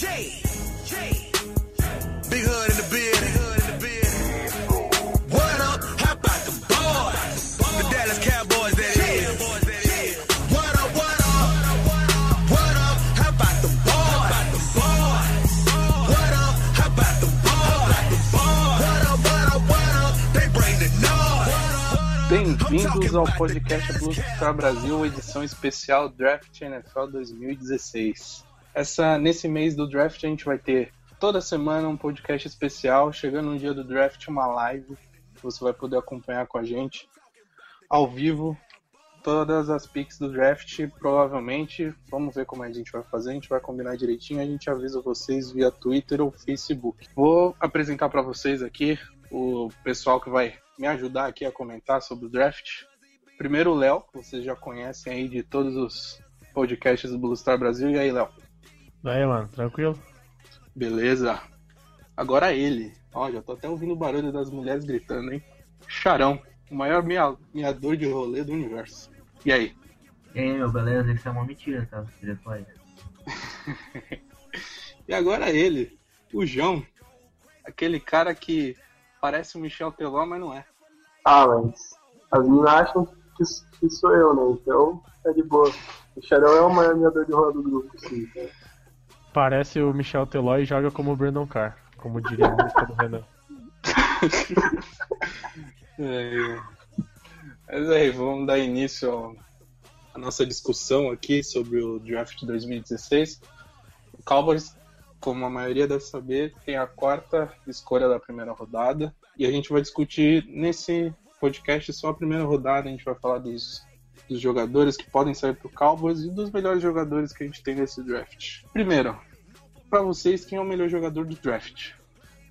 Big hood in the beard, big hood in the beard. What up? How about the boys? The Dallas Cowboys, that is. What up, what up? What up? How about the boys? What up? How about the boys? What up, what up, what up? They bring the noise. Bem-vindos ao podcast Blue Star Brasil, edição especial Draft NFL 2016. Essa, nesse mês do draft a gente vai ter toda semana um podcast especial, chegando no dia do draft uma live, você vai poder acompanhar com a gente ao vivo todas as picks do draft, provavelmente, vamos ver como a gente vai fazer, a gente vai combinar direitinho, a gente avisa vocês via Twitter ou Facebook. Vou apresentar para vocês aqui o pessoal que vai me ajudar aqui a comentar sobre o draft. Primeiro o Léo, que vocês já conhecem aí de todos os podcasts do Blue Star Brasil. E aí, Léo? Daí, mano, tranquilo? Beleza. Agora ele. Ó, já tô até ouvindo o barulho das mulheres gritando, hein? Charão, o maior miador de rolê do universo. E aí? E aí, meu, beleza? Isso é uma mentira, tá? Foi. E agora ele, o João. Aquele cara que parece o Michel Teló, mas não é. Ah, mas as meninas acham que, que sou eu, né? Então é de boa. O Xarão é o maior miador de roda do grupo, sim. Então. Parece o Michel Teló e joga como o Brandon Carr, como diria do Renan. É, Mas aí, vamos dar início à nossa discussão aqui sobre o draft 2016. O Cowboys, como a maioria deve saber, tem a quarta escolha da primeira rodada. E a gente vai discutir nesse podcast só a primeira rodada. A gente vai falar dos, dos jogadores que podem sair para Cowboys e dos melhores jogadores que a gente tem nesse draft. Primeiro, para vocês, quem é o melhor jogador do draft?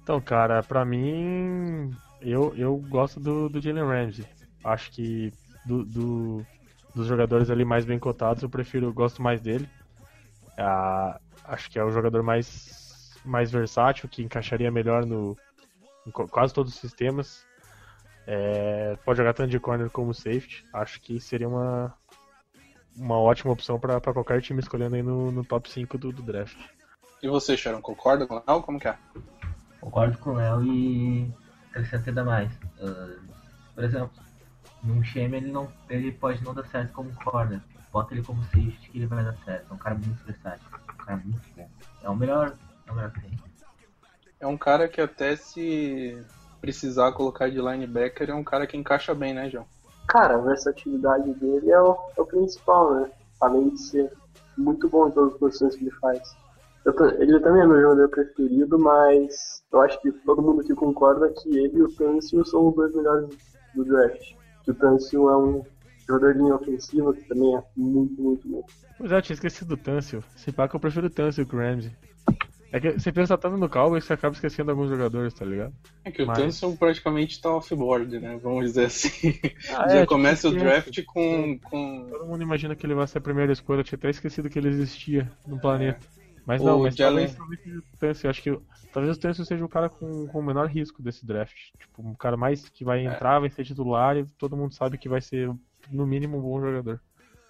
Então, cara, pra mim, eu, eu gosto do, do Jalen Ramsey. Acho que do, do- dos jogadores ali mais bem cotados, eu prefiro, eu gosto mais dele. Ah, acho que é o jogador mais, mais versátil, que encaixaria melhor no, em quase todos os sistemas. É, pode jogar tanto de corner como safety. Acho que seria uma, uma ótima opção pra pra qualquer time escolhendo aí no, no top 5 do, do draft. E você, Sharon, concorda com ela? Como que é? Concordo com o Léo e acrescento ainda mais. Ah, por exemplo, num time ele, não, ele pode não dar certo como corner. Bota ele como safety que ele vai dar certo. É um cara muito versátil. Um cara muito bom. É o melhor, é o melhor que tem. É um cara que até se precisar colocar de linebacker, é um cara que encaixa bem, né, João? Cara, a versatilidade dele é o, é o principal, né? Além de ser muito bom em todas as posições que ele faz. Eu ta- ele também é meu jogador preferido, mas eu acho que todo mundo aqui concorda que ele e o Tansil são os dois melhores do draft. Que o Tansil é um jogador de linha ofensiva que também é muito, muito bom. Pois é, eu tinha esquecido do Tâncio. Se pá que eu prefiro o Tâncio que o Ramsey. É que você pensa tanto no Cowboys que você acaba esquecendo alguns jogadores, tá ligado? É que o Mas- Tanson praticamente tá off-board, né? Vamos dizer assim. Ah, Já é, começa o draft com, com Todo mundo imagina que ele vai ser a primeira escolha. Eu tinha até esquecido que ele existia no planeta. Mas O não, mas Jalen- talvez, talvez o. Eu acho que talvez o Tâncio seja o cara com, com o menor risco desse draft. Tipo, um cara mais que vai entrar, vai ser titular e todo mundo sabe que vai ser, no mínimo, um bom jogador.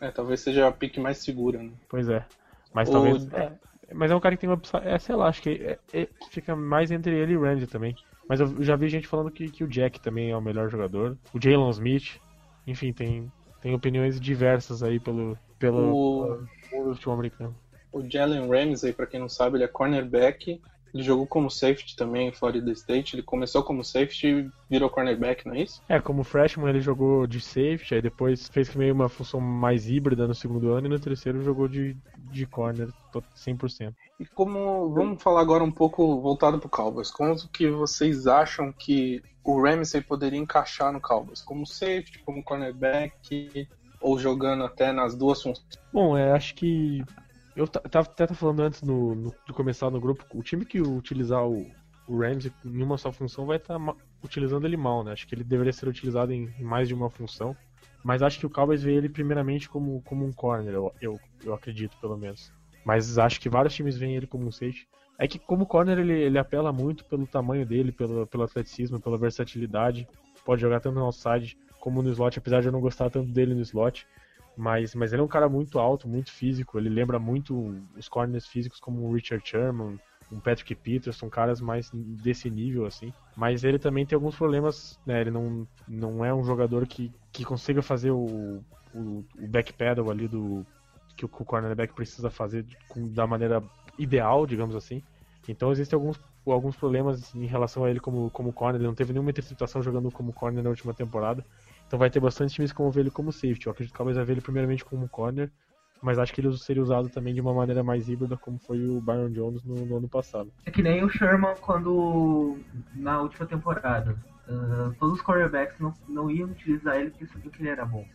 É, talvez seja a pick mais segura, né? Pois é. Mas O- talvez. É, mas é um cara que tem uma. É, sei lá, acho que é- é- fica mais entre ele e o Randy também. Mas eu já vi gente falando que, que o Jack também é o melhor jogador. O Jalen Smith. Enfim, tem, tem opiniões diversas aí pelo, pelo, O- pelo futebol americano. O Jalen Ramsey, pra quem não sabe, ele é cornerback. Ele jogou como safety também em Florida State. Ele começou como safety e virou cornerback, não é isso? É, como freshman ele jogou de safety, aí depois fez meio uma função mais híbrida no segundo ano e no terceiro jogou de, de corner to- 100%. E como vamos falar agora um pouco voltado pro Cowboys, como que vocês acham que o Ramsey poderia encaixar no Cowboys? Como safety, como cornerback, ou jogando até nas duas funções? Bom, é, acho que. Eu ta- tava até tava falando antes no, no- de começar no grupo, o time que utilizar o, o Ramsey em uma só função vai estar utilizando ele mal, né? Acho que ele deveria ser utilizado em, em mais de uma função. Mas acho que o Cowboys vê ele primeiramente como, como um corner, eu, eu, eu acredito, pelo menos. Mas acho que vários times veem ele como um safety. É que como corner ele, ele apela muito pelo tamanho dele, pelo, pelo atleticismo, pela versatilidade. Pode jogar tanto no outside como no slot, apesar de eu não gostar tanto dele no slot. Mas, mas ele é um cara muito alto, muito físico. Ele lembra muito os corners físicos como o Richard Sherman, um Patrick Peterson, caras mais desse nível, assim. Mas ele também tem alguns problemas, né? Ele não, não é um jogador que, que consiga fazer o, o, o backpedal ali do que o, cornerback precisa fazer da maneira ideal, digamos assim. Então existem alguns, alguns problemas em relação a ele como, como corner. Ele não teve nenhuma interceptação jogando como corner na última temporada. Então vai ter bastante times que vão ver ele como safety. Eu acredito que talvez vai ver ele primeiramente como corner, mas acho que ele seria usado também de uma maneira mais híbrida, como foi o Byron Jones no, no ano passado. É que nem o Sherman quando na última temporada. Uh, todos os quarterbacks não, não iam utilizar ele porque sabiam que ele era bom.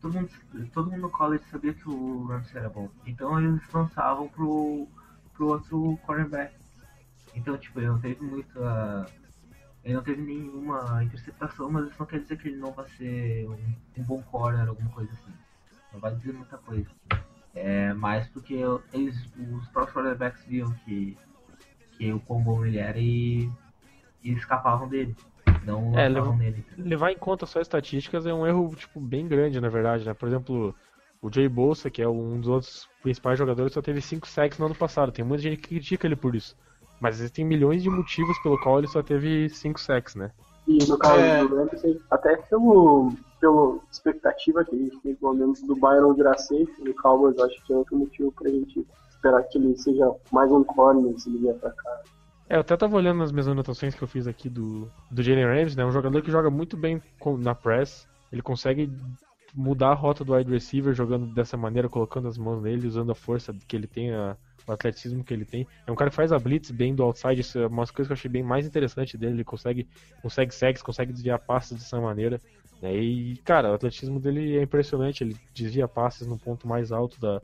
Todo mundo, todo mundo no college sabia que o Ramsey era bom. Então eles lançavam pro, pro outro quarterback. Então, tipo, ele não teve muita ele não teve nenhuma interceptação, mas isso não quer dizer que ele não vai ser um, um bom corner, alguma coisa assim. Não vai dizer muita coisa. É mais porque eles, os próprios quarterbacks viam que, que o quão bom ele era e, e escapavam dele. Não É, levar- nele. Levar em conta só estatísticas é um erro tipo bem grande, na verdade, né? Por exemplo, o Jay Bolsa, que é um dos outros principais jogadores, só teve 5 sacks no ano passado. Tem muita gente que critica ele por isso. Mas existem milhões de motivos pelo qual ele só teve 5 sacks, né? E no caso É. do Ramsey, até pelo, pelo expectativa que a gente tem, pelo menos, do Byron virar safe, no Cowboys, eu acho que é outro motivo pra gente esperar que ele seja mais um corner se ele vier pra cá. É, eu até tava olhando nas minhas anotações que eu fiz aqui do, do Jalen Ramsey, né? Um jogador que joga muito bem com- na press. Ele consegue mudar a rota do wide receiver jogando dessa maneira, colocando as mãos nele, usando a força que ele tem, a- o atletismo que ele tem. É um cara que faz a blitz bem do outside, isso é uma das coisas que eu achei bem mais interessante dele. Ele consegue, consegue sacks, consegue desviar passes dessa maneira. né? E, cara, o atletismo dele é impressionante. Ele desvia passes no ponto mais alto da,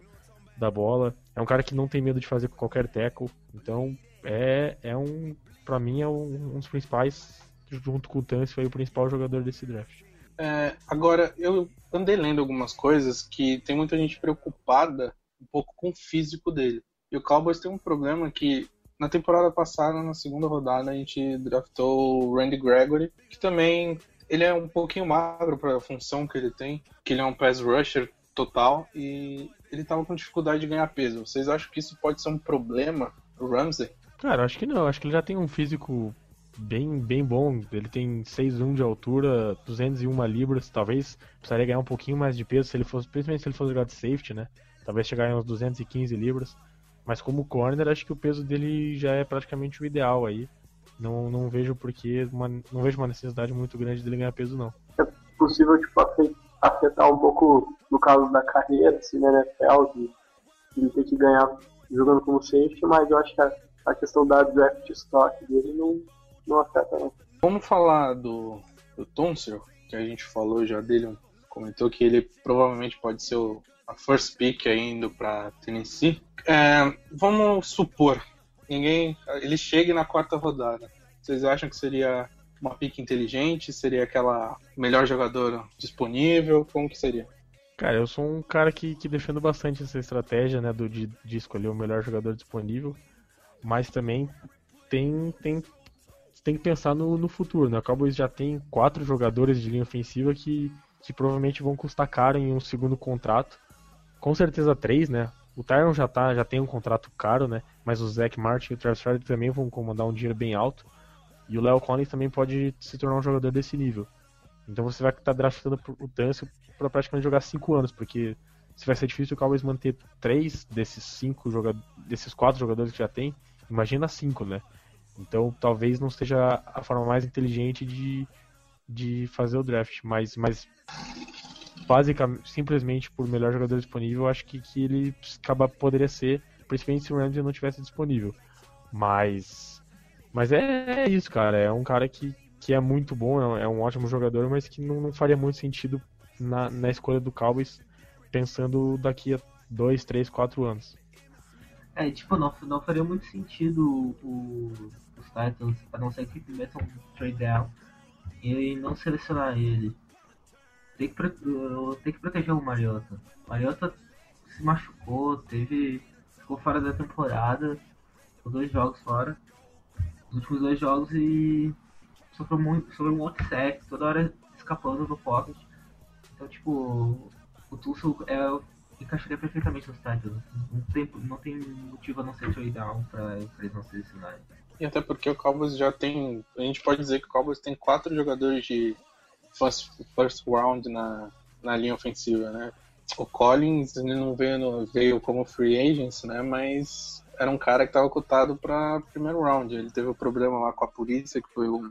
da bola. É um cara que não tem medo de fazer qualquer tackle. Então, é, é um, pra mim, é um, um dos principais, junto com o Tance, foi o principal jogador desse draft. É, agora, eu andei lendo algumas coisas que tem muita gente preocupada um pouco com o físico dele. E o Cowboys tem um problema que na temporada passada, na segunda rodada, a gente draftou o Randy Gregory, que também ele é um pouquinho magro para a função que ele tem, que ele é um pass rusher total e ele estava com dificuldade de ganhar peso. Vocês acham que isso pode ser um problema pro Ramsey? Cara, acho que não. Acho que ele já tem um físico bem, bem bom. Ele tem 6'1 de altura, 201 libras. Talvez precisaria ganhar um pouquinho mais de peso se ele fosse, principalmente se ele fosse jogar de safety, né? Talvez chegar em uns 215 libras. Mas como corner, acho que o peso dele já é praticamente o ideal aí. Não, não vejo porque uma, não vejo uma necessidade muito grande dele ganhar peso não. Possível, tipo, afe- afetar um pouco no caso da carreira, assim, na NFL, de ele ter que ganhar jogando como safety, mas eu acho que a, a questão da draft stock dele não, não afeta, não. Vamos falar do, do Tunsil, que a gente falou já dele, comentou que ele provavelmente pode ser o, a first pick aí indo para Tennessee. É, vamos supor, ninguém, ele chegue na quarta rodada. Vocês acham que seria uma pick inteligente? Seria aquela melhor jogador disponível? Como que seria? Cara, eu sou um cara que, que defendo bastante essa estratégia, né, do, de, de escolher o melhor jogador disponível, mas também tem, tem, tem que pensar no, no futuro, né? O Cowboys já tem quatro jogadores de linha ofensiva que, que provavelmente vão custar caro em um segundo contrato. Com certeza três, né? O Tyron já, tá, já tem um contrato caro, né? Mas o Zach Martin e o Travis Frederick também vão comandar um dinheiro bem alto. E o Léo Collins também pode se tornar um jogador desse nível. Então você vai estar draftando o Tâncio para praticamente jogar cinco anos, porque se vai ser difícil o Cowboys manter três desses cinco jogadores, desses quatro jogadores que já tem, imagina cinco, né? Então talvez não seja a forma mais inteligente de, de fazer o draft, mas, mas basicamente, simplesmente por melhor jogador disponível, acho que, que ele acaba, poderia ser, principalmente se o Ramsey não tivesse disponível. Mas, mas é, é isso, cara. É um cara que, que é muito bom, é um- é ótimo jogador, mas que não, não faria muito sentido na, na escolha do Cowboys, pensando daqui a dois, três, quatro anos. É, tipo, não, não faria muito sentido o, os Titans, a não ser que metam um trade down e não selecionar ele. Tem que, tem que proteger o Mariota. O Mariota se machucou, teve. ficou fora da temporada, ficou dois jogos fora. Os últimos dois jogos e sofreu muito, sofreu um de sec, toda hora escapando do pocket. Então tipo, o Tulsa é, encaixaria perfeitamente nos Titans. Não tem, não tem motivo a não ser trade down pra, pra eles não selecionarem. E até porque o Cowboys já tem. A gente pode dizer que o Cowboys tem quatro jogadores de first, first round na, na linha ofensiva, né? O Collins ele não veio, no, veio como free agent, né? Mas era um cara que estava cotado para primeiro round. Ele teve um problema lá com a polícia, que foi um,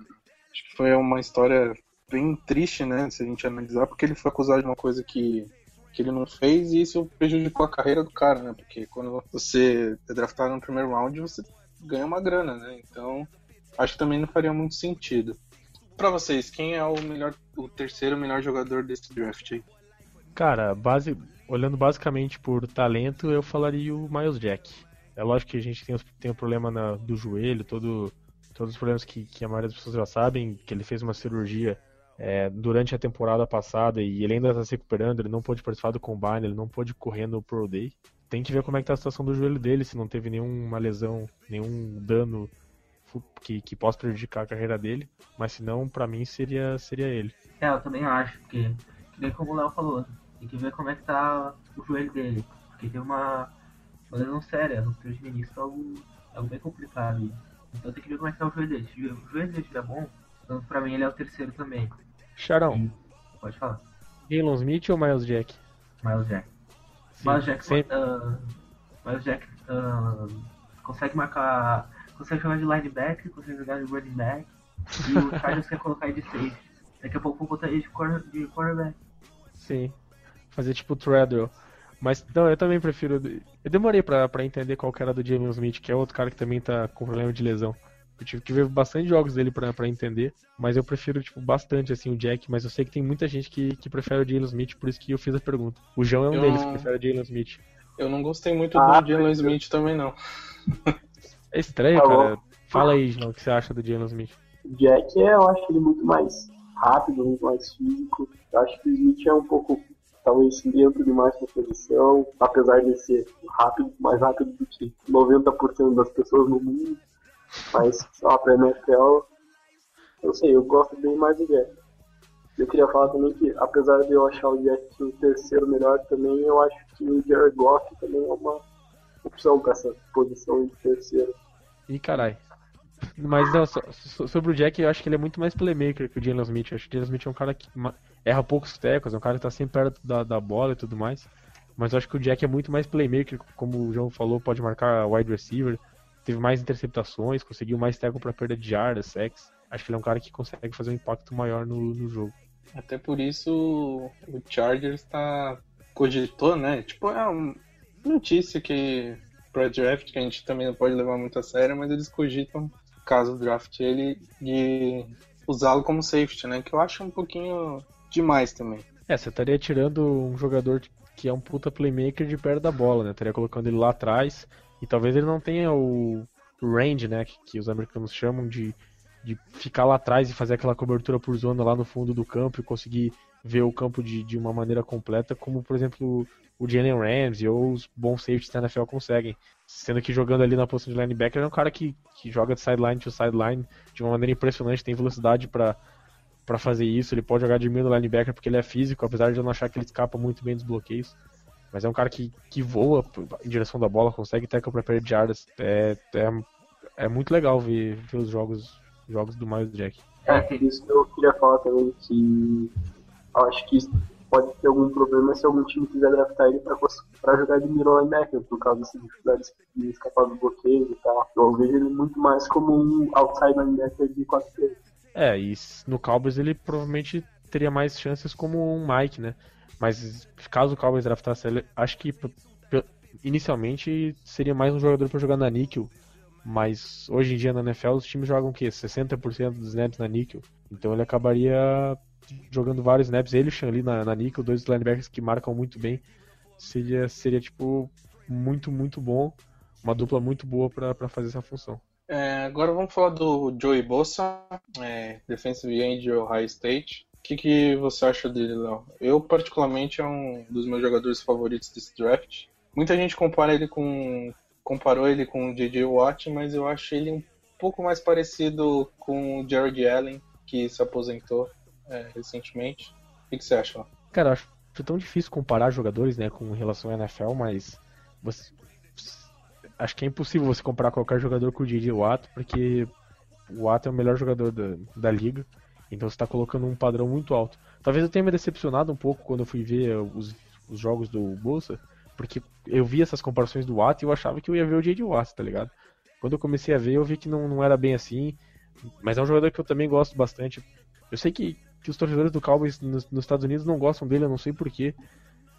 acho que foi uma história bem triste, né? Se a gente analisar, porque ele foi acusado de uma coisa que, que ele não fez e isso prejudicou a carreira do cara, né? Porque quando você é draftado no primeiro round, você ganha uma grana, né? Então, acho que também não faria muito sentido. Para vocês, quem é o melhor, o terceiro melhor jogador desse draft aí? Cara, base, olhando basicamente por talento, eu falaria o Miles Jack. É lógico que a gente tem, tem o problema na, do joelho, todo, todos os problemas que, que a maioria das pessoas já sabem, que ele fez uma cirurgia é, durante a temporada passada e ele ainda está se recuperando, ele não pôde participar do combine, ele não pôde correr no Pro Day. Tem que ver como é que tá a situação do joelho dele, se não teve nenhuma lesão, nenhum dano que, que possa prejudicar a carreira dele, mas se não, pra mim seria, seria ele. É, eu também acho, porque, que nem como o Léo falou, tem que ver como é que tá o joelho dele, porque tem uma, uma lesão séria, no de menisco é algo, é algo bem complicado. Então tem que ver como é que tá o joelho dele. Se o joelho dele estiver bom, então pra mim ele é o terceiro também. Charão. Pode falar. Jalen Smith ou Miles Jack? Miles Jack. Sim, Miles Jack, sempre... uh, Miles Jack uh, consegue marcar. Consegue jogar de linebacker, consegue jogar de running back. E o Chargers quer colocar ele de safety. Daqui a pouco vou botar ele de, de quarterback. Sim. Fazer tipo Treadwell. Mas não, eu também prefiro. Eu demorei pra, pra entender qual que era do Jalen Smith, que é outro cara que também tá com problema de lesão. Eu tive que ver bastante jogos dele pra, pra entender. Mas eu prefiro, tipo, bastante assim o Jack. Mas eu sei que tem muita gente que, que prefere o Jalen Smith, por isso que eu fiz a pergunta. O João é um eu... deles que prefere o Jalen Smith. Eu não gostei muito ah, do Jalen Smith também, não. É estranho, tá cara. Fala aí, João, o que você acha do Jalen Smith? O Jack, eu acho ele muito mais rápido, muito mais físico. Eu acho que o Smith é um pouco talvez lento demais na posição, apesar de ser rápido, mais rápido do que 90% das pessoas no mundo. Mas, lá, pra NFL, eu sei, eu gosto bem mais do Jack. Eu queria falar também que, apesar de eu achar o Jack o terceiro melhor, também eu acho que o Jared Goff também é uma opção para essa posição de terceiro. Ih, carai. Mas não, sobre o Jack, eu acho que ele é muito mais playmaker que o Jalen Smith. Eu acho que o Jalen Smith é um cara que erra poucos tecos, é um cara que tá sempre perto da, da bola e tudo mais. Mas eu acho que o Jack é muito mais playmaker, como o João falou, pode marcar wide receiver. Teve mais interceptações, conseguiu mais teco para perda de jardas, sex. Acho que ele é um cara que consegue fazer um impacto maior no, no jogo. Até por isso o Chargers tá cogitou, né? Tipo, é uma notícia que para draft que a gente também não pode levar muito a sério, mas eles cogitam caso draft ele de usá-lo como safety, né? Que eu acho um pouquinho demais também. É, você estaria tirando um jogador que é um puta playmaker de perto da bola, né? Estaria colocando ele lá atrás e talvez ele não tenha o range, né? Que, que os americanos chamam de, de ficar lá atrás e fazer aquela cobertura por zona lá no fundo do campo e conseguir ver o campo de, de uma maneira completa, como por exemplo o Jalen Ramsey ou os bons safeties da NFL conseguem. Sendo que jogando ali na posição de linebacker é um cara que, que joga de sideline to sideline de uma maneira impressionante, tem velocidade para para fazer isso, ele pode jogar de meio linebacker porque ele é físico, apesar de eu não achar que ele escapa muito bem dos bloqueios. Mas é um cara que, que voa em direção da bola, consegue tackle para perder jardas. É, é, é muito legal ver, ver os jogos, jogos do Miles Jack. É, por isso que eu queria falar também que acho que pode ter algum problema se algum time quiser draftar ele para jogar de middle linebacker, por causa dessas dificuldades de escapar do bloqueio e tal. Eu vejo ele muito mais como um outside linebacker de 4 3 É, e no Cowboys ele provavelmente teria mais chances como um Mike, né? Mas caso o Cowboys draftasse ele, acho que inicialmente seria mais um jogador para jogar na níquel. Mas hoje em dia na NFL os times jogam o quê? 60% dos snaps na níquel. Então ele acabaria jogando vários snaps, ele e o Shanli na, na nickel, dois linebackers que marcam muito bem. Seria, seria tipo, muito, muito bom. Uma dupla muito boa para fazer essa função. É, agora vamos falar do Joey Bosa, é, defensive end de Ohio State. O que, que você acha dele, Léo? Eu, particularmente, é um dos meus jogadores favoritos desse draft. Muita gente compara ele com, comparou ele com o J.J. Watt, mas eu acho ele um pouco mais parecido com o Jared Allen, que se aposentou é, recentemente. O que, você acha? Cara, eu acho tão difícil comparar jogadores, né, com relação à NFL, mas você, acho que é impossível você comparar qualquer jogador com o J.J. Watt, porque o Watt é o melhor jogador da, da liga, então você está colocando um padrão muito alto. Talvez eu tenha me decepcionado um pouco quando eu fui ver os, os jogos do Bolsa, porque eu vi essas comparações do Watt e eu achava que eu ia ver o J.J. Watt, tá ligado? Quando eu comecei a ver, eu vi que não, não era bem assim, mas é um jogador que eu também gosto bastante. Eu sei que, que os torcedores do Cowboys nos, nos Estados Unidos não gostam dele, eu não sei porquê,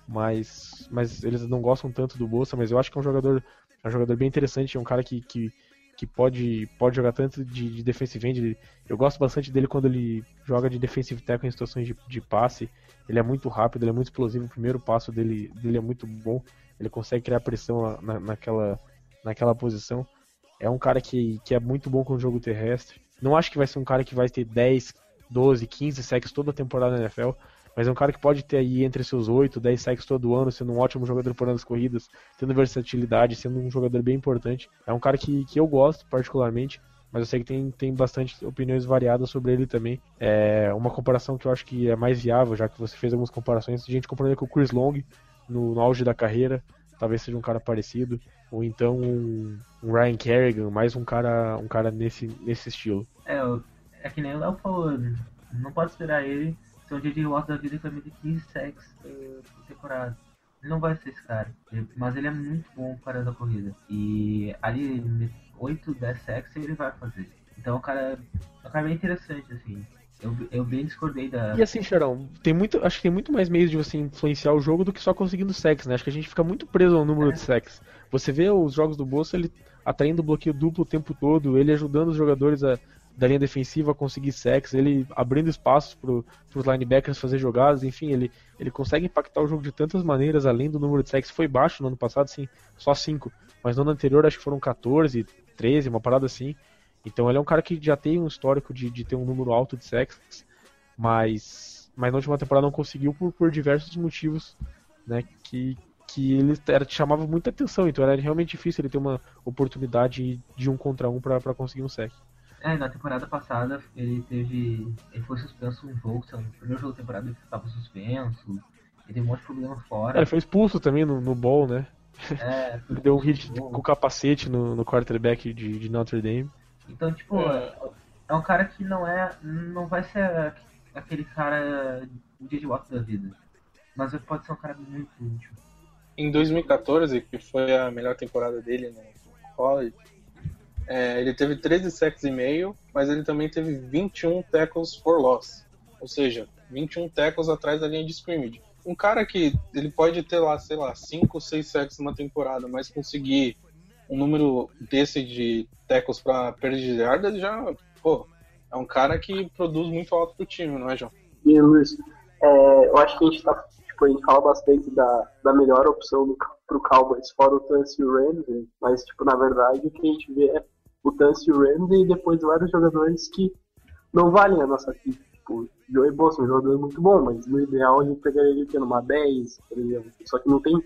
mas, mas eles não gostam tanto do Bolsa, mas eu acho que é um jogador, é um jogador bem interessante, é um cara que, que, que pode, pode jogar tanto de, de defensive end. Eu gosto bastante dele quando ele joga de defensive tackle em situações de, de passe. Ele é muito rápido, ele é muito explosivo. O primeiro passo dele, dele é muito bom. Ele consegue criar pressão na, naquela, naquela posição. É um cara que, que é muito bom com o jogo terrestre. Não acho que vai ser um cara que vai ter 10, 12, 15 sacks toda a temporada na NFL, mas é um cara que pode ter aí entre seus 8, 10 sacks todo ano, sendo um ótimo jogador por anos corridas, tendo versatilidade, sendo um jogador bem importante. É um cara que, que eu gosto particularmente, mas eu sei que tem, tem bastante opiniões variadas sobre ele também. É uma comparação que eu acho que é mais viável, já que você fez algumas comparações, a gente comparando com o Chris Long no, no auge da carreira, talvez seja um cara parecido, ou então um, um Ryan Kerrigan, mais um cara um cara nesse, nesse estilo. É, é que nem o Léo falou, não pode esperar ele ser um J.J. Watt da vida que vai meter 15 sacks por temporada. Ele não vai ser esse cara, mas ele é muito bom para da corrida. E ali, 8, 10 sacks ele vai fazer. Então o cara é um cara bem interessante, assim. Eu, eu bem discordei da. E assim, Charão, tem muito, acho que tem muito mais meios de você influenciar o jogo do que só conseguindo sacks, né? Acho que a gente fica muito preso ao número é. de sacks. Você vê os jogos do Bolsa, ele atraindo bloqueio duplo o tempo todo, ele ajudando os jogadores a, da linha defensiva conseguir sacks, ele abrindo espaços para os linebackers fazer jogadas, enfim, ele, ele consegue impactar o jogo de tantas maneiras, além do número de sacks foi baixo no ano passado, sim, só 5, mas no ano anterior acho que foram 14, 13, uma parada assim. Então ele é um cara que já tem um histórico de, de ter um número alto de sacks, mas, mas na última temporada não conseguiu por, por diversos motivos, né, que, que ele era, chamava muita atenção, então era realmente difícil ele ter uma oportunidade de um contra um para conseguir um sack. É, na temporada passada ele teve. Ele foi suspenso um jogo, no primeiro jogo da temporada ele estava suspenso, ele teve um monte de problema fora. É, ele foi expulso também no, no ball, né? É, ele deu um hit com o capacete no, no quarterback de, de Notre Dame. Então, tipo, é. é um cara que não é. não vai ser aquele cara de Watt da vida. Mas pode ser um cara muito útil. Em 2014, que foi a melhor temporada dele no college, é, ele teve 13 sacks e meio, mas ele também teve 21 tackles for loss. Ou seja, 21 tackles atrás da linha de scrimmage. Um cara que ele pode ter lá, sei lá, 5 ou 6 sacks numa temporada, mas conseguir um número desse de tackles para perda de yardas já, pô, é um cara que produz muito alto pro time, não é, João? E Luiz, é, eu acho que a gente tá, tipo, a gente fala bastante da, da melhor opção do, pro Cowboys, fora o e o Ramsey, mas, tipo, na verdade, o que a gente vê é o o Ramsey e depois vários jogadores que não valem a nossa pick. Tipo, Joey Bosa é um jogador muito bom, mas no ideal a gente pegaria ele tendo uma 10, por exemplo. Só que não tem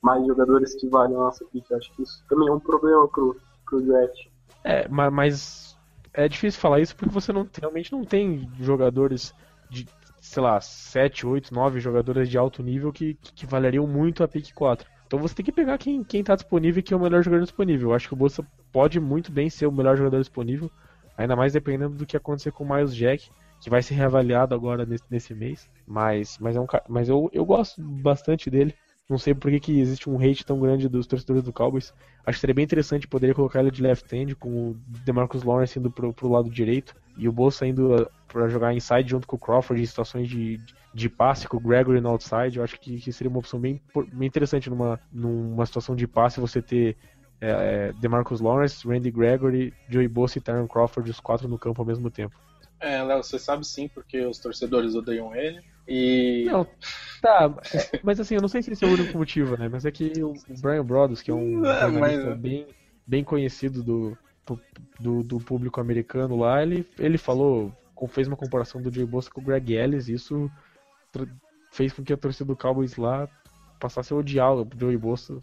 mais jogadores que valem a nossa pick. Acho que isso também é um problema pro, pro draft. É, mas é difícil falar isso porque você não, realmente não tem jogadores de, sei lá, 7, 8, 9 jogadores de alto nível que, que, que valeriam muito a pick 4. Então você tem que pegar quem, quem tá disponível e quem é o melhor jogador disponível. Eu acho que o Bolsa pode muito bem ser o melhor jogador disponível, ainda mais dependendo do que acontecer com o Miles Jack, que vai ser reavaliado agora nesse, nesse mês. Mas, mas, é um, mas eu, eu gosto bastante dele. Não sei por que, que existe um hate tão grande dos torcedores do Cowboys. Acho que seria bem interessante poder colocar ele de left hand com o DeMarcus Lawrence indo pro, pro lado direito e o Bolsa indo uh, para jogar inside junto com o Crawford em situações de, de passe com o Gregory no outside. Eu acho que, que seria uma opção bem, bem interessante numa, numa situação de passe você ter é, é, DeMarcus Lawrence, Randy Gregory, Joey Bosa e Tyron Crawford, os quatro no campo ao mesmo tempo. É, Léo, você sabe sim, porque os torcedores odeiam ele. E. Não, tá, é, mas assim, eu não sei se esse é o único motivo, né? Mas é que o Brian Brothers, que é um é, mas... bem, bem conhecido do, do, do, público americano lá, ele, ele falou, fez uma comparação do Joey Bosa com o Greg Ellis, e isso fez com que a torcida do Cowboys lá passasse a odiar o Joey Bosa,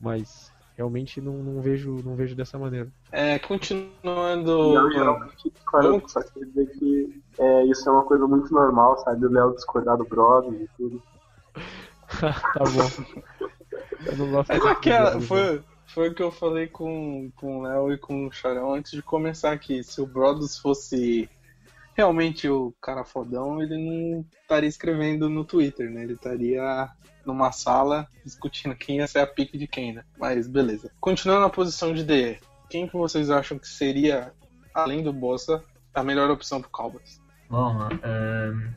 mas realmente não, não, vejo, não vejo dessa maneira. É, continuando. Não, geralmente discordo, só quer dizer que é, isso é uma coisa muito normal, sabe? O Léo discordar do brother e tudo. tá bom. Eu não gosto Mas aquela, foi, foi o que eu falei com, com o Léo e com o Charão antes de começar aqui. Se o Brothers fosse realmente o cara fodão, ele não estaria escrevendo no Twitter, né? Ele estaria numa sala discutindo quem ia ser a pique de quem, né? Mas beleza. Continuando na posição de DE, quem que vocês acham que seria, além do Bossa, a melhor opção pro Cowboys? Bom, ahn,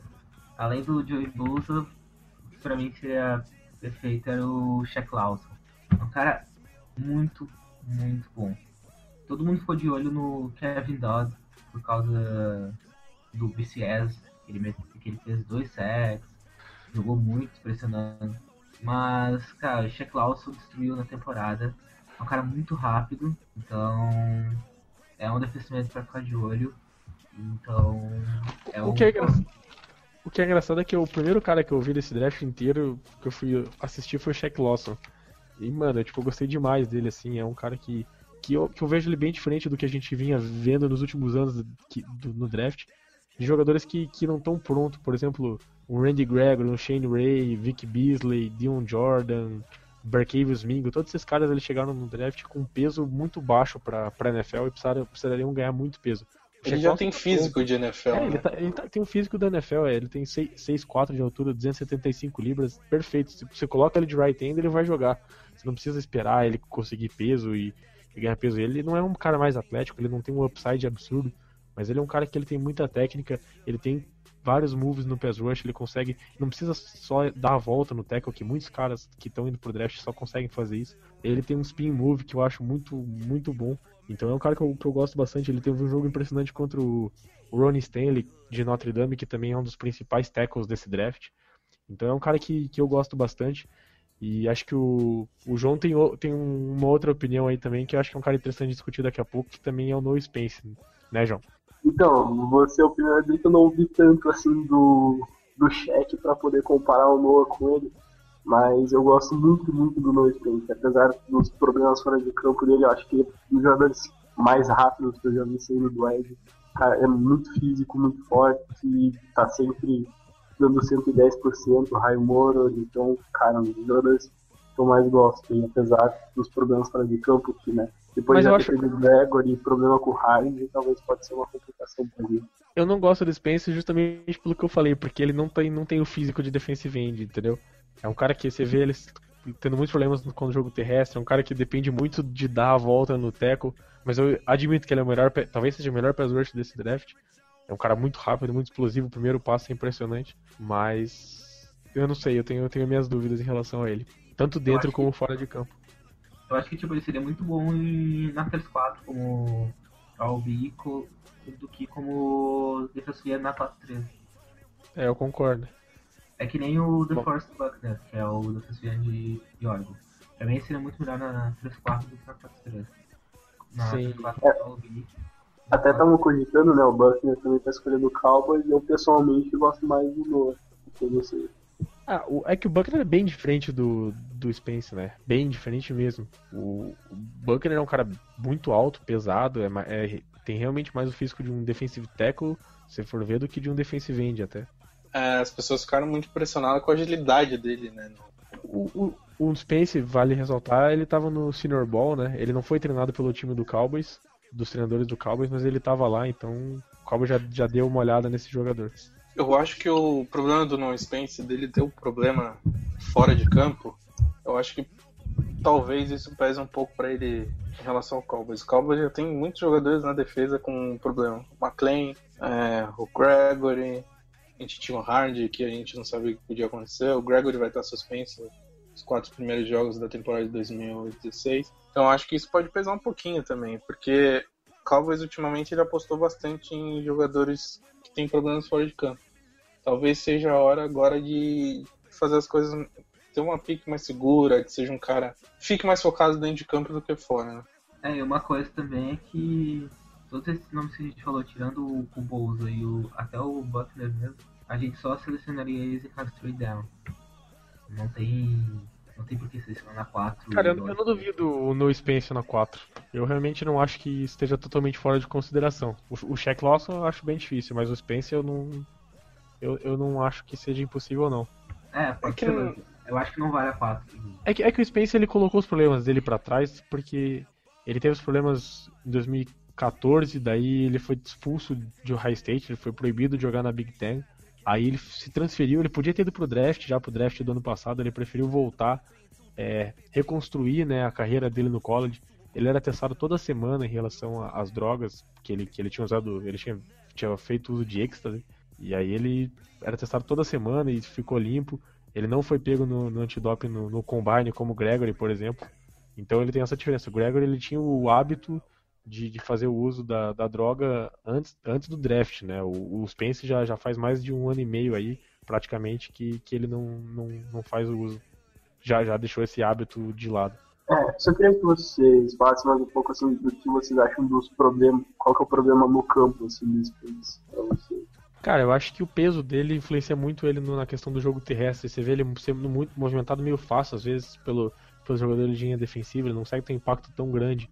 além do Joey Bosa, pra mim seria perfeito era o Shaq Lawson. É um cara muito, muito bom. Todo mundo ficou de olho no Kevin Dodd por causa do BCS, que ele, que ele fez dois sacks, jogou muito, pressionando. Mas, cara, o Shaq Lawson destruiu na temporada. É um cara muito rápido, então é um defensimento pra ficar de olho. Então, é O um... que é engra- O que é engraçado é que o primeiro cara que eu vi desse draft inteiro que eu fui assistir foi o Shaq Lawson. E, mano, eu, tipo, eu gostei demais dele, assim. É um cara que, que, eu, que eu vejo ele bem diferente do que a gente vinha vendo nos últimos anos que- do- no draft. De jogadores que, que não estão prontos. Por exemplo, o Randy Gregory, o Shane Ray, Vic Beasley, Dion Jordan, Barcavius Mingo. Todos esses caras eles chegaram no draft com um peso muito baixo pra, pra NFL e precisaram, precisariam ganhar muito peso. Ele já tem tá físico de NFL, é, né? ele, tá- ele tá- tem um físico da NFL, é, ele tem 6'4 de altura, 275 libras, perfeito. Se você coloca ele de right hand, ele vai jogar. Você não precisa esperar ele conseguir peso e, e ganhar peso. Ele não é um cara mais atlético, ele não tem um upside absurdo, mas ele é um cara que ele tem muita técnica, ele tem vários moves no pass rush, ele consegue, não precisa só dar a volta no tackle, que muitos caras que estão indo pro draft só conseguem fazer isso. Ele tem um spin move que eu acho muito, muito bom. Então é um cara que eu, que eu gosto bastante. Ele teve um jogo impressionante contra o, Ronnie Stanley de Notre Dame, que também é um dos principais tackles desse draft. Então é um cara que, que eu gosto bastante. E acho que o, o João tem, o- tem uma outra opinião aí também, que eu acho que é um cara interessante discutir daqui a pouco, que também é o No Spence, né, João? Então, você, opinião dele que eu não ouvi tanto assim do, do cheque pra poder comparar o Noah com ele. Mas eu gosto muito, muito do Noah Spence. Apesar dos problemas fora de campo dele, eu acho que ele é um dos jogadores mais rápidos que eu já vi saindo do Edge. Cara, é muito físico, muito forte e tá sempre dando 110%, high motor. Então, cara, um dos jogadores que eu mais gosto. Apesar dos problemas fora de campo, que, né? Depois Mas já eu acho- o Gregory problema com o Hyde, talvez pode ser uma complicação pra ele. Eu não gosto do Spence justamente pelo que eu falei, porque ele não tem, não tem o físico de defensive end, entendeu? É um cara que você vê ele tendo muitos problemas com o jogo terrestre, é um cara que depende muito de dar a volta no tackle, mas eu admito que ele é o melhor, talvez seja o melhor pass rush desse draft. É um cara muito rápido, muito explosivo, o primeiro passo é impressionante, mas eu não sei, eu tenho, eu tenho minhas dúvidas em relação a ele, tanto dentro como fora de campo. Eu acho que tipo, ele seria muito bom em, na 3-4 como co- do que como defensivo na 4-3. É, eu concordo. É que nem o The Bom. Force Buckner, que é o defensivo de, de Oregon. Pra mim seria muito melhor na 3-4 do que na 4-3. Na Sim. 3-4 É. RB. Até estavam cogitando, né? O Buckner também tá escolhendo o Cowboys e eu pessoalmente gosto mais do Noah. Eu não sei. Ah, o- é que o Buckner é bem diferente do, do Spence, né? Bem diferente mesmo. O, o Buckner é um cara muito alto, pesado, é, é- tem realmente mais o físico de um defensive tackle, se for ver, do que de um defensive end até. É, as pessoas ficaram muito impressionadas com a agilidade dele, né? O, o, o Spence, vale ressaltar, ele tava no Senior Ball, né? Ele não foi treinado pelo time do Cowboys, dos treinadores do Cowboys, mas ele tava lá, então o Cowboys já, já deu uma olhada nesse jogador. Eu acho que o problema do Non Spence dele ter um problema fora de campo, eu acho que talvez isso pese um pouco pra ele em relação ao Cowboys. O Cowboys já tem muitos jogadores na defesa com problema. O McLean, é, o Gregory, a gente tinha o Hardy, que a gente não sabia o que podia acontecer. O Gregory vai estar suspenso os quatro primeiros jogos da temporada de 2016. Então acho que isso pode pesar um pouquinho também, porque o Cowboys ultimamente ele apostou bastante em jogadores que têm problemas fora de campo. Talvez seja a hora agora de fazer as coisas ter uma pique mais segura, que seja um cara fique mais focado dentro de campo do que fora, né? É, e uma coisa também é que todos esses nomes que a gente falou, tirando o, o Bolsa e o, até o Buckner mesmo, a gente só selecionaria eles em cada straight down. Não tem. Não tem por que selecionar na 4. Cara, eu, eu não duvido o No Spence na 4. Eu realmente não acho que esteja totalmente fora de consideração. O, o Shaq Lawson eu acho bem difícil, mas o Spence eu não. Eu, eu não acho que seja impossível, não. É, pode É que ser. Eu acho que não vale a 4. É que, é que o Spencer ele colocou os problemas dele pra trás porque ele teve os problemas em 2014, daí ele foi expulso de Ohio State, ele foi proibido de jogar na Big Ten. Aí ele se transferiu, ele podia ter ido pro draft, já pro draft do ano passado, ele preferiu voltar, é, reconstruir né, a carreira dele no college. Ele era testado toda semana em relação às drogas que ele, que ele tinha usado, ele tinha, tinha feito uso de êxtase. E aí ele era testado toda semana e ficou limpo. Ele não foi pego no, no antidoping no, no combine como o Gregory, por exemplo. Então ele tem essa diferença. O Gregory ele tinha o hábito de, de fazer o uso da, da droga antes, antes do draft, né? O, o Spence já, já faz mais de um ano e meio aí, praticamente, que, que ele não, não, não faz o uso. Já, já deixou esse hábito de lado. É, só queria que vocês falassem mais um pouco assim do que vocês acham dos problemas, qual que é o problema no campo assim do Spence. Cara, eu acho que o peso dele influencia muito ele na questão do jogo terrestre. Você vê ele sendo muito movimentado meio fácil, às vezes, pelo, pelos jogadores de linha defensiva. Ele não consegue ter um impacto tão grande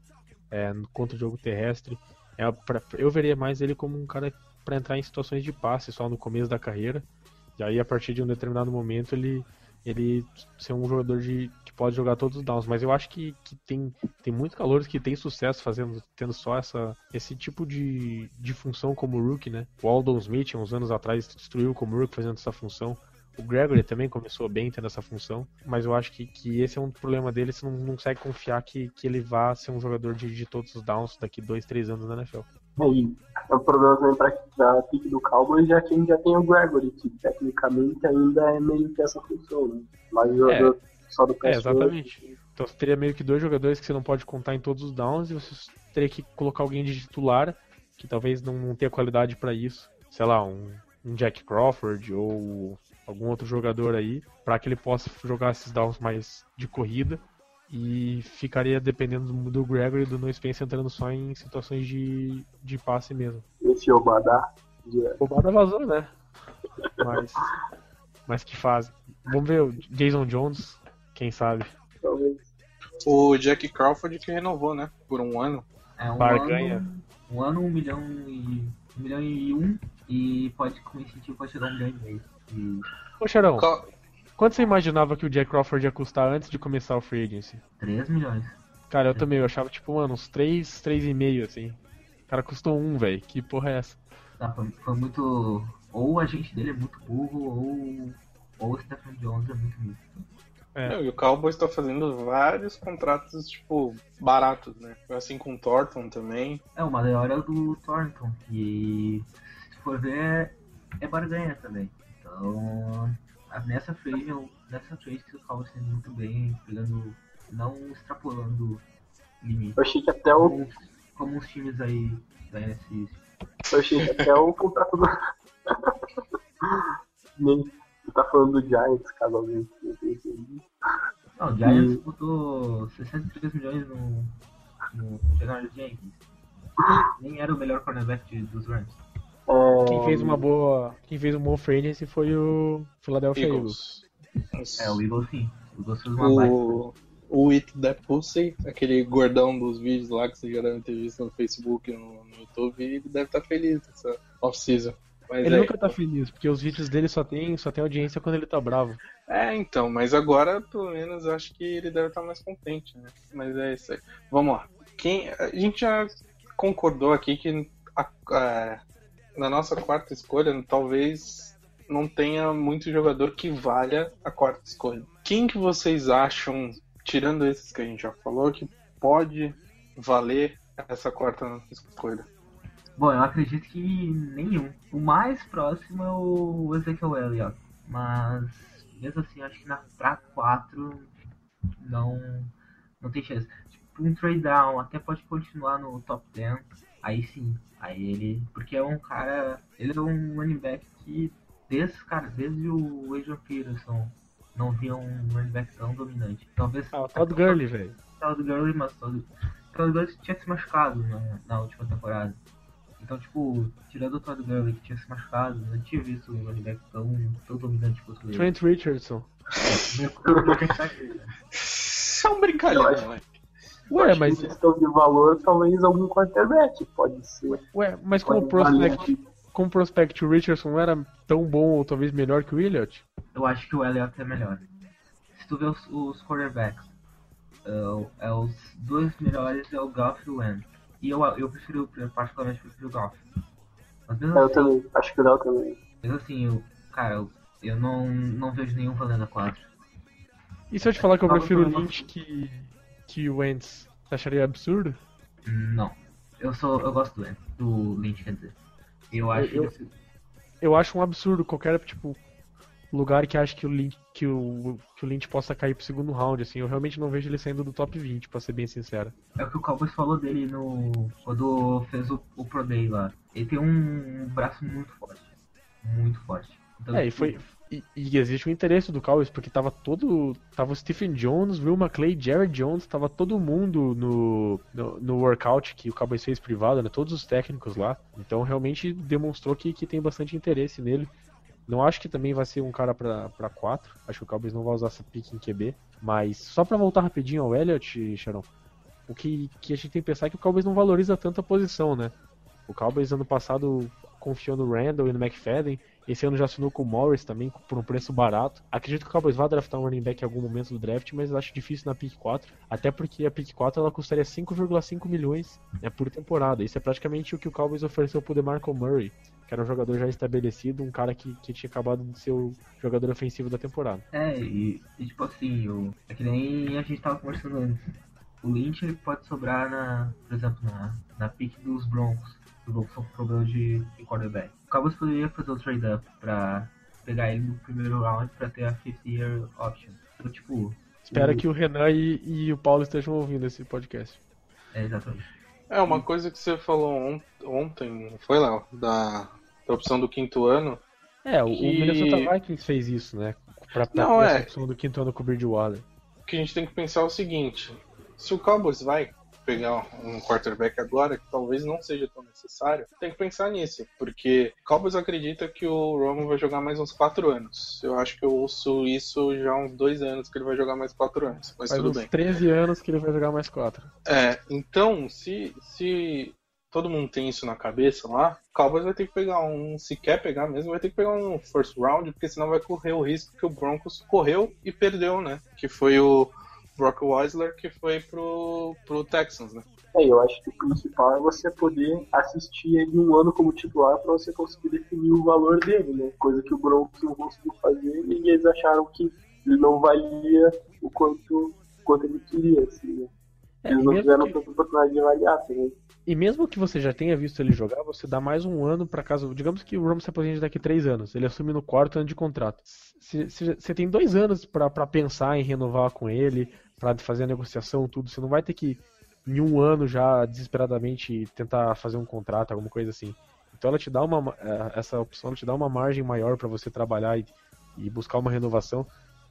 é, contra o jogo terrestre. É, pra- eu veria mais ele como um cara para entrar em situações de passe só no começo da carreira. E aí, a partir de um determinado momento, ele, ele ser um jogador de, que pode jogar todos os downs. Mas eu acho que, que tem, tem muitos calores que tem sucesso fazendo, tendo só essa, esse tipo de, de função como rookie, né? O Aldon Smith, uns anos atrás, destruiu como rookie fazendo essa função. O Gregory também começou bem tendo essa função, mas eu acho que, que esse é um problema dele, você não, não consegue confiar que, que ele vá ser um jogador de, de todos os downs daqui dois, três anos na NFL. Aí, é um problema também pra, pra pique do Cowboys, já que a gente já tem o Gregory, que tecnicamente ainda é meio que essa função, né? Mas o jogador só do É, pass rush, exatamente. Então você teria meio que dois jogadores que você não pode contar em todos os downs e você teria que colocar alguém de titular que talvez não, não tenha qualidade pra isso. Sei lá, um, um Jack Crawford ou algum outro jogador aí, pra que ele possa jogar esses downs mais de corrida e ficaria dependendo do, do Gregory e do No Spence entrando só em situações de, de passe mesmo. Esse Obadá, já- Roubada vazou, né? Mas, mas que fase. Vamos ver o Jason Jones, quem sabe. talvez. O Jack Crawford que renovou, né? Por um ano. É um Barganha. ano, um ano, um milhão e. um milhão e um e pode com incentivo pode chegar a um milhão e meio. E Ô, Xarão, Qual- quanto você imaginava que o Jack Crawford ia custar antes de começar o free agency? 3 milhões. Cara, eu também, eu achava tipo, mano, uns 3, 3,5 assim. O cara custou um, velho. Que porra é essa? Tá, foi, foi muito. Ou o agente dele é muito burro, ou. Ou o Stephen Jones é muito misto. É. Não, e o Cowboys tá fazendo vários contratos, tipo, baratos, né? Assim com o Thornton também. É, o maior é o do Thornton, que se for ver é barganha também. Então a- nessa eu- nessa trade que o Cowboys tem muito bem, pegando. não extrapolando limite. Eu achei que até o, Como, como os times aí da NFC. eu achei que até o contrato do. Nem. Tá falando do Giants, caso alguém não o Giants botou 63 milhões no. no Janoris Jenkins. Nem era o melhor cornerback dos Rams. Quem fez uma boa. Quem fez um bom agency foi o Philadelphia Eagles. Eagles. É, o Eagles sim. O Eagles fez uma. O, o It That Pussy, aquele gordão dos vídeos lá que vocês já devem ter visto no Facebook e no, no YouTube, ele deve estar feliz nessa off-season. Mas Ele é, nunca tá feliz, porque os vídeos dele só tem, só tem audiência quando ele tá bravo. é, então, mas agora pelo menos eu acho que ele deve estar mais contente, né? Mas é isso aí. Vamos lá. Quem, a gente já concordou aqui que a- a- na nossa quarta escolha talvez não tenha muito jogador que valha a quarta escolha. Quem que vocês acham, tirando esses que a gente já falou, que pode valer essa quarta escolha? Bom, eu acredito que nenhum. O mais próximo é o Ezekiel Elliott. Mas, mesmo assim, acho que na pra 4 não, não tem chance. Tipo, um trade down até pode continuar no top 10. Aí sim. Aí ele. Porque é um cara. Ele é um running back que, desde, cara, desde o Adrian Peterson, não via um running back tão dominante. Talvez. Ah, o Todd Gurley, velho. Todd Gurley, mas Todd, Todd Gurley tinha se machucado na, na última temporada. Então, tipo, tirando o Todd Gurley que tinha se machucado, eu não tinha visto um running back tão, tão dominante quanto ele. Trent Richardson. É um brincalhão, né? Ué, mas, que em questão de valor, talvez algum quarterback, pode ser. ué, mas como valer. prospect, como prospect o Richardson não era tão bom ou talvez melhor que o Elliott? Eu acho que o Elliott é melhor. se tu vê os, os quarterbacks, uh, é os dois melhores é o Goff e o Wentz. E eu, eu prefiro, eu particularmente prefiro o Goff. Mas mesmo Eu assim, também, acho que o Léo também. mesmo assim eu, cara, eu, eu não, não vejo nenhum valendo a 4. E se eu te falar que eu prefiro o Lynch que, que o Wentz, você acharia absurdo? Não. Eu sou. Eu gosto do do Lynch, quer dizer. Eu acho eu- que Eu acho um absurdo qualquer, tipo, lugar que acha que o Lynch, que o, que o Lynch possa cair pro segundo round, assim. Eu realmente não vejo ele saindo do top 20, pra ser bem sincero. é o que o Cowboys falou dele no. quando fez o, o Pro Day lá. Ele tem um braço muito forte. Muito forte. Então, É, e foi. E, existe um interesse do Cowboys, porque tava todo. Tava o Stephen Jones, Will McClay, Jared Jones, tava todo mundo no, no, no workout que o Cowboys fez privado, né? Todos os técnicos lá. Então realmente demonstrou que, que tem bastante interesse nele. Não acho que também vai ser um cara pra 4. Acho que o Cowboys não vai usar essa pick em QB. Mas só pra voltar rapidinho ao Elliott, Sharon, o que, que a gente tem que pensar é que o Cowboys não valoriza tanto a posição, né? O Cowboys ano passado confiou no Randall e no McFadden. Esse ano já assinou com o Morris também, por um preço barato. Acredito que o Cowboys vai draftar um running back em algum momento do draft, mas acho difícil na pick 4. Até porque a pick 4 ela custaria 5,5 milhões né, por temporada. Isso é praticamente o que o Cowboys ofereceu pro DeMarco Murray, que era um jogador já estabelecido, um cara que, que tinha acabado de ser o jogador ofensivo da temporada. É, e, e tipo assim, o, é que nem a gente tava conversando antes. O Lynch ele pode sobrar na, por exemplo, na, na pick dos Broncos. Os Broncos são com problema de, de quarterback. O Cowboys poderia fazer o trade up pra pegar ele no primeiro round pra ter a fifth year option. Então, tipo, Espero que o Renan e, e o Paulo estejam ouvindo esse podcast. é exatamente. É, uma coisa que você falou on- ontem, não foi, Léo? Da, da opção do quinto ano. É, o, o Que- Minnesota Vikings fez isso, né? Pra, pra Não, ter é. essa opção do quinto ano com o Bridgewater. O que a gente tem que pensar é o seguinte: se o Cowboys vai pegar um quarterback agora, que talvez não seja tão necessário, tem que pensar nisso, porque o Cowboys acredita que o Roman vai jogar mais uns quatro anos. Eu acho que eu ouço isso já há uns dois anos, que ele vai jogar mais quatro anos, mas Faz tudo uns bem. 13 anos que ele vai jogar mais 4. É, então, se, se todo mundo tem isso na cabeça lá, o Cowboys vai ter que pegar um, se quer pegar mesmo, vai ter que pegar um first round, porque senão vai correr o risco que o Broncos correu e perdeu, né? Que foi o Brock Weisler, que foi pro, pro Texans, né? É, eu acho que o principal é você poder assistir ele um ano como titular pra você conseguir definir o valor dele, né? Coisa que o Broncos não conseguiu fazer e eles acharam que ele não valia o quanto, quanto ele queria, assim, né? É, Eles e, não tiveram que, tanta oportunidade de avaliar, assim, né? e mesmo que você já tenha visto ele jogar, você dá mais um ano pra caso. Digamos que o Ramos se aposente daqui 3 anos, ele assume no quarto ano de contrato. Você tem dois anos pra pensar em renovar com ele, pra fazer a negociação, tudo. Você não vai ter que, em um ano já, desesperadamente, tentar fazer um contrato, alguma coisa assim. Então ela te dá uma. ma- eh, Essa opção te dá uma margem maior pra você trabalhar e, e buscar uma renovação.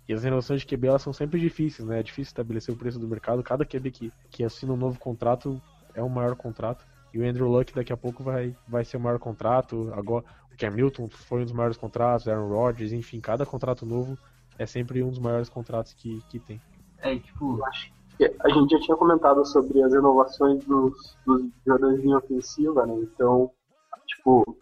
E as renovações de QB elas são sempre difíceis, né? É difícil estabelecer o preço do mercado. Cada QB que, que assina um novo contrato é um maior contrato. E o Andrew Luck daqui a pouco vai, vai ser o maior contrato. Agora, o Cam Newton foi um dos maiores contratos, Aaron Rodgers, enfim, cada contrato novo é sempre um dos maiores contratos que, que tem. É, tipo, Eu acho que a gente já tinha comentado sobre as renovações dos, dos jogadores de linha ofensiva, né? Então, tipo,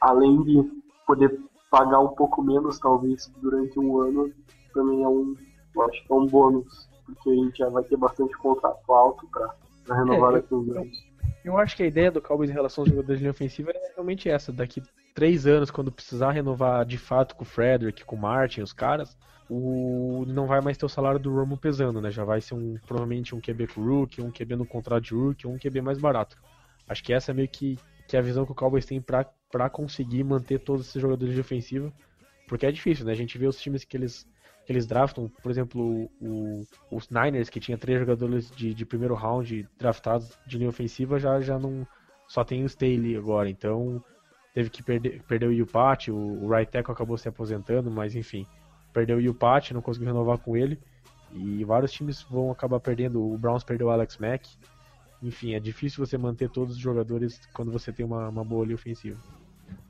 além de poder pagar um pouco menos, talvez, durante um ano, também é um, eu acho que é um bônus, porque a gente já vai ter bastante contrato alto pra, pra renovar É, daqui a uns anos. Eu acho que a ideia do Cowboys em relação aos jogadores de ofensiva é realmente essa. Daqui três anos, quando precisar renovar de fato com o Frederick, com o Martin, os caras, o não vai mais ter o salário do Romo pesando, né? Já vai ser um provavelmente um QB com rookie, um QB no contrato de rookie, um QB mais barato. Acho que essa é meio que, que a visão que o Cowboys tem pra conseguir manter todos esses jogadores de ofensiva. Porque é difícil, né? A gente vê os times que eles, que eles draftam, por exemplo, o, os Niners, que tinha três jogadores de, de primeiro round draftados de linha ofensiva, já, já não. Só tem o Staley agora. Então teve que perder, perder o Yupati, o, o right tackle acabou se aposentando, mas enfim. Perdeu o Yupati, não conseguiu renovar com ele. E vários times vão acabar perdendo. O Browns perdeu o Alex Mack. Enfim, é difícil você manter todos os jogadores quando você tem uma, uma boa linha ofensiva.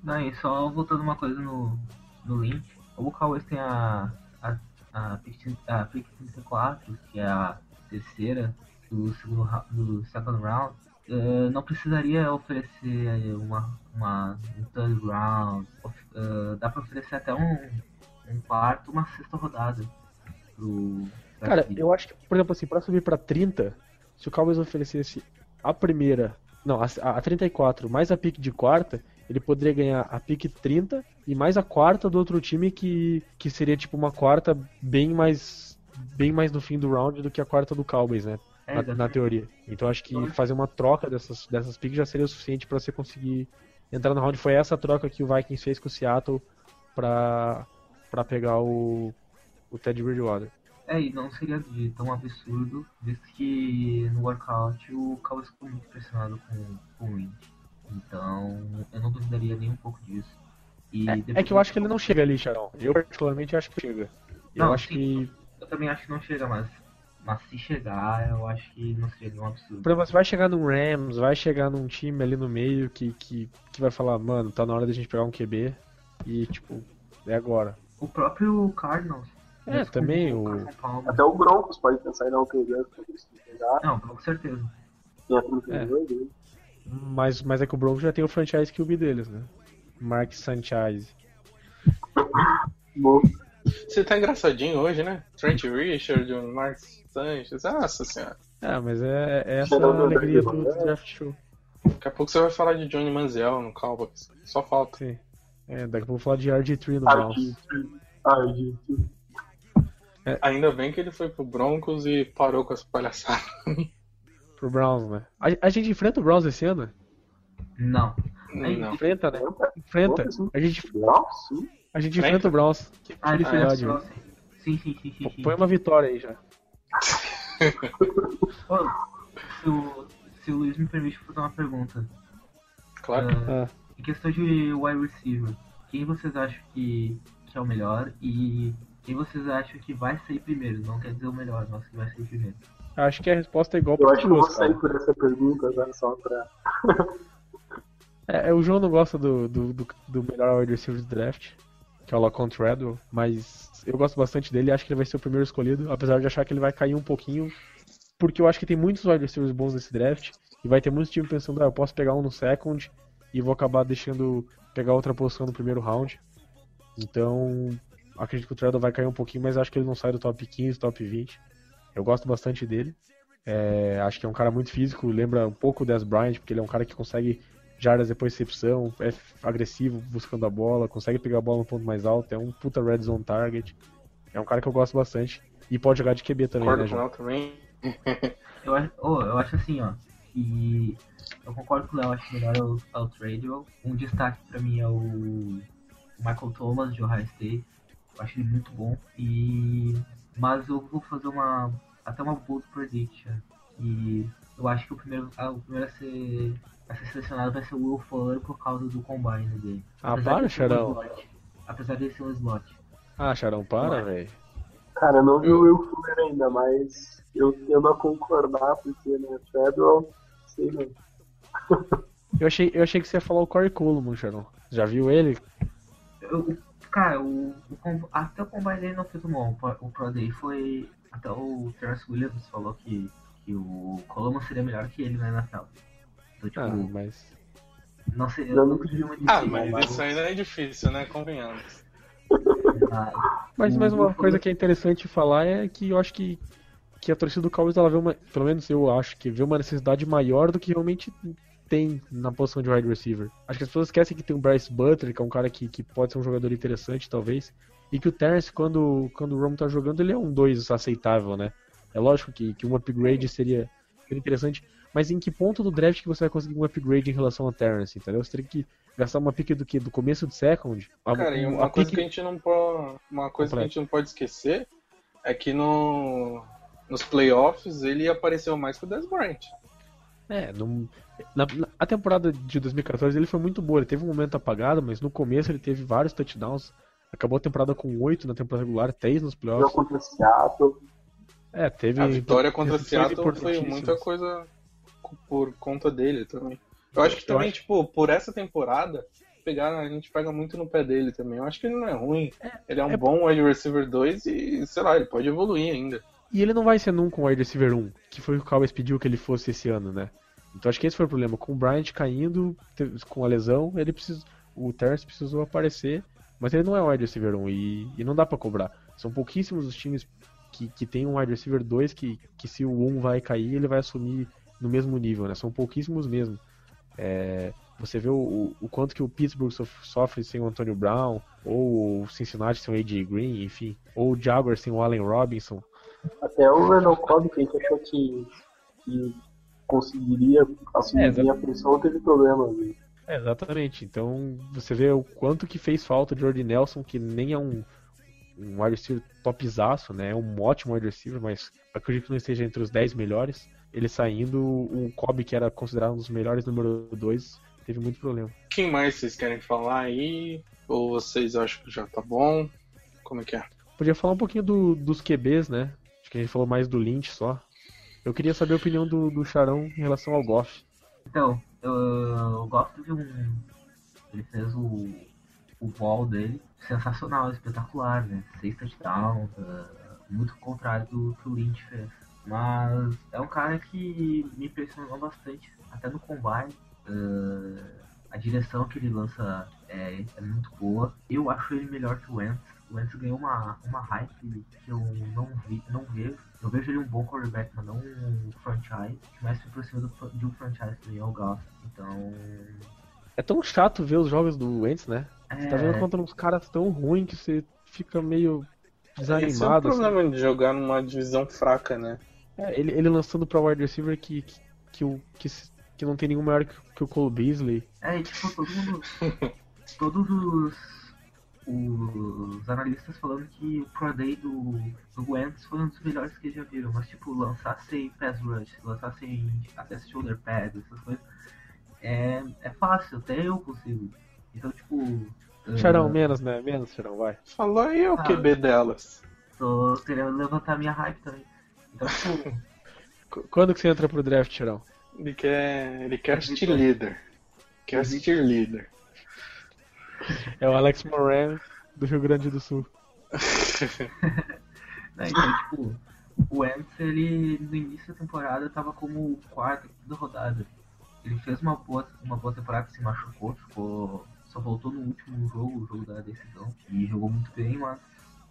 Não, e só voltando uma coisa no, no link, o Cowboys tem a, a, a, a pick 34, que é a terceira do segundo do second round. eh, não precisaria oferecer uma, uma um third round, eh, dá pra oferecer até um, um quarto, uma sexta rodada. pro. Cara, pra- eu acho que, por exemplo, assim, pra subir pra 30, se o Cowboys oferecesse a primeira, não, a, a 34 mais a pick de quarta, ele poderia ganhar a pick 30 e mais a quarta do outro time que, que seria tipo uma quarta bem mais bem mais no fim do round do que a quarta do Cowboys, né? É, Na, teoria. Então acho que fazer uma troca dessas, dessas picks já seria o suficiente pra você conseguir entrar no round. Foi essa troca que o Vikings fez com o Seattle pra, pra pegar o, o Ted Bridgewater. É, e não seria de tão absurdo, visto que no workout o Cowboys ficou muito pressionado com, com o Lynch. Então, eu não duvidaria nem um pouco disso. E É, é que eu acho que ele não chega ali, Charão. Eu particularmente acho que chega. Eu Não, acho sim. que. Eu também acho que não chega, mas, mas se chegar, eu acho que não seria nenhum absurdo. Por exemplo, você vai chegar num Rams, vai chegar num time ali no meio que, que, que vai falar, mano, tá na hora da gente pegar um QB e tipo, é agora. O próprio Cardinals. É, também o o-. Até o Broncos pode pensar em dar um eles pegar. Não, com certeza. 32, né? Mas, mas é que o Broncos já tem o franchise QB deles, né? Mark Sanchez. Bom, Você tá engraçadinho hoje, né? Trent Richard, o Mark Sanchez. Nossa senhora. É, mas é, é essa a alegria do, do draft show. Daqui a pouco você vai falar de Johnny Manziel no Cowboys. Só falta. Sim. É, daqui a pouco eu vou falar de RG3 no Browns. Argentino. Argentino. Ainda bem que ele foi pro Broncos e parou com essa palhaçada. Pro Browns, né? A, a gente enfrenta o Browns esse ano? Não. Não. Enfrenta, né? Enfrenta. A gente, a gente Enfrenta? o Browns. Que Ah, felicidade, é, velho. Sim, sim, sim, sim. sim. Põe uma vitória aí já. Ô, se, o, se o Luiz me permite fazer uma pergunta. Claro. Ah, Ah. Em questão de wide receiver, quem vocês acham que, que é o melhor e quem vocês acham que vai sair primeiro? Não quer dizer o melhor, mas que vai sair primeiro. Acho que a resposta é igual Eu para acho que eu vou sair por essa pergunta já só pra. É, é, o João não gosta do, do, do, do melhor wide receiver do draft, que é o Lacon Treadwell, mas eu gosto bastante dele acho que ele vai ser o primeiro escolhido, apesar de achar que ele vai cair um pouquinho, porque eu acho que tem muitos wide receivers bons nesse draft, e vai ter muitos times pensando, ah, eu posso pegar um no second e vou acabar deixando pegar outra posição no primeiro round. Então, acredito que o Treadwell vai cair um pouquinho, mas acho que ele não sai do top 15, top 20. Eu gosto bastante dele. É, acho que é um cara muito físico, lembra um pouco o Dez Bryant, porque ele é um cara que consegue jardas depois de recepção, é agressivo buscando a bola, consegue pegar a bola no ponto mais alto, é um puta red zone target. É um cara que eu gosto bastante. E pode jogar de QB também, Concordo né, com também. Eu, acho- ô, eu acho assim, ó, que eu concordo com o Léo, acho melhor é o, é o Tradewell. Um destaque pra mim é o Michael Thomas de Ohio State. Eu acho ele muito bom. E mas eu vou fazer uma até uma bold prediction. E eu acho que o primeiro, ah, o primeiro a ser a ser selecionado vai ser o Will Fuller por causa do combine dele. Ah, Apesar para, de ser um slot. Apesar de ser um slot. Ah, Charão, para, velho. Cara, eu não vi o Will Fuller ainda, mas eu tendo a concordar, porque, né, Federal, sei não. Eu achei, eu achei que você ia falar o Corey Coleman, Charão. Já viu ele? Eu- cara, o, o até o combine dele não fez um bom. O Pro- O Pro Day foi. Até o Terence Williams falou que, que o Coleman seria melhor que ele na NFL. Então, tipo, Ah, mas. não sei, eu não vi uma Ah, mas isso ainda é difícil, né? Convenhamos. mas- Mas, uma coisa que é interessante falar é que eu acho que, que a torcida do Cowboys ela vê uma, pelo menos eu acho que vê uma necessidade maior do que realmente tem na posição de wide receiver. Acho que as pessoas esquecem que tem o Bryce Butler, que é um cara que, que pode ser um jogador interessante, talvez, e que o Terrence, quando, quando o Romo tá jogando, ele é um 2 aceitável, né? É lógico que, que um upgrade seria, seria interessante, mas em que ponto do draft que você vai conseguir um upgrade em relação ao Terrence, entendeu? Você teria que gastar uma pick do que? Do começo do second? A- Cara, e a uma coisa que a gente não pode. Uma coisa que a gente não pode esquecer é que no, nos playoffs ele apareceu mais que o Dez Bryant. É, não- na, na- a temporada de 2014 ele foi muito boa. Ele teve um momento apagado, mas no começo ele teve vários touchdowns. Acabou a temporada com 8 na temporada regular, 3 nos playoffs. contra Seattle, É, teve. A vitória contra Seattle foi muita coisa por conta dele também. Eu acho que Eu também, acho- tipo, por essa temporada, pegar, a gente pega muito no pé dele também. Eu acho que ele não é ruim. ele é um é- bom wide receiver 2 e, sei lá, ele pode evoluir ainda. E ele não vai ser nunca um wide receiver 1, que foi o que o Cowboys pediu que ele fosse esse ano, né? Então acho que esse foi o problema. Com o Bryant caindo, com a lesão, ele precisa, o Terrence precisou aparecer, mas ele não é um wide receiver 1 e, e não dá pra cobrar. São pouquíssimos os times que, que tem um wide receiver 2 que, que se o 1 um vai cair, ele vai assumir no mesmo nível, né? São pouquíssimos mesmo. É, você vê o, o, quanto que o Pittsburgh sofre sem o Antonio Brown, ou o Cincinnati sem o AJ Green, enfim, ou o Jaguars sem o Allen Robinson. Até o Randall Cobb, que a gente achou que, que conseguiria assumir é, a pressão, teve problemas. Né? É, exatamente. Então você vê o quanto que fez falta de Jordi Nelson, que nem é um, um wide receiver topzaço, né? É um ótimo wide receiver, mas acredito que não esteja entre os 10 melhores. Ele saindo, o Kobe, que era considerado um dos melhores número 2, teve muito problema. Quem mais vocês querem falar aí? Ou vocês acham que já tá bom? Como é que é? Podia falar um pouquinho do, dos QBs, né? Acho que a gente falou mais do Lynch só. Eu queria saber a opinião do, do Charão em relação ao Goff. Então, eu, eu gosto de um. Ele fez o, o ball dele sensacional, espetacular, né? Seis touchdowns, uh, muito contrário do que o Lynch fez. Mas é um cara que me impressionou bastante, até no combine. Uh, a direção que ele lança é, é, muito boa. Eu acho ele melhor que o Wentz. O Wentz ganhou uma, uma hype que eu não vi, não vejo. Eu vejo ele um bom quarterback, mas não um franchise. Mais se aproxima do, de um franchise também é o Goff. Então. É tão chato ver os jogos do Wentz, né? É... Você tá vendo contra uns caras tão ruins que você fica meio desanimado. Esse é o problema assim. de jogar numa divisão fraca, né? É, ele, ele lançando pra wide receiver que, que, que, o, que, que não tem nenhum maior que, que o Cole Beasley. É, e tipo, todo mundo. todos os os analistas falando que o Pro Day do, do Wentz foi um dos melhores que já viram, mas tipo, lançar sem pass rush, lançar sem até shoulder pads, essas coisas, é, é fácil, até eu consigo. Então, tipo. Charão, uh... menos, né? Menos, Charão, vai. Falou aí o ah, QB delas. Tô querendo levantar minha hype também. Então, tipo. Quando que você entra pro draft, Charão? Ele quer. Ele quer assistir líder. Quer assistir líder. É o Alex Moran do Rio Grande do Sul. então, tipo, o Ents, ele no início da temporada tava como quarto da rodada. Ele fez uma boa, uma boa temporada, se machucou, ficou, só voltou no último jogo, o jogo da decisão, e jogou muito bem, mas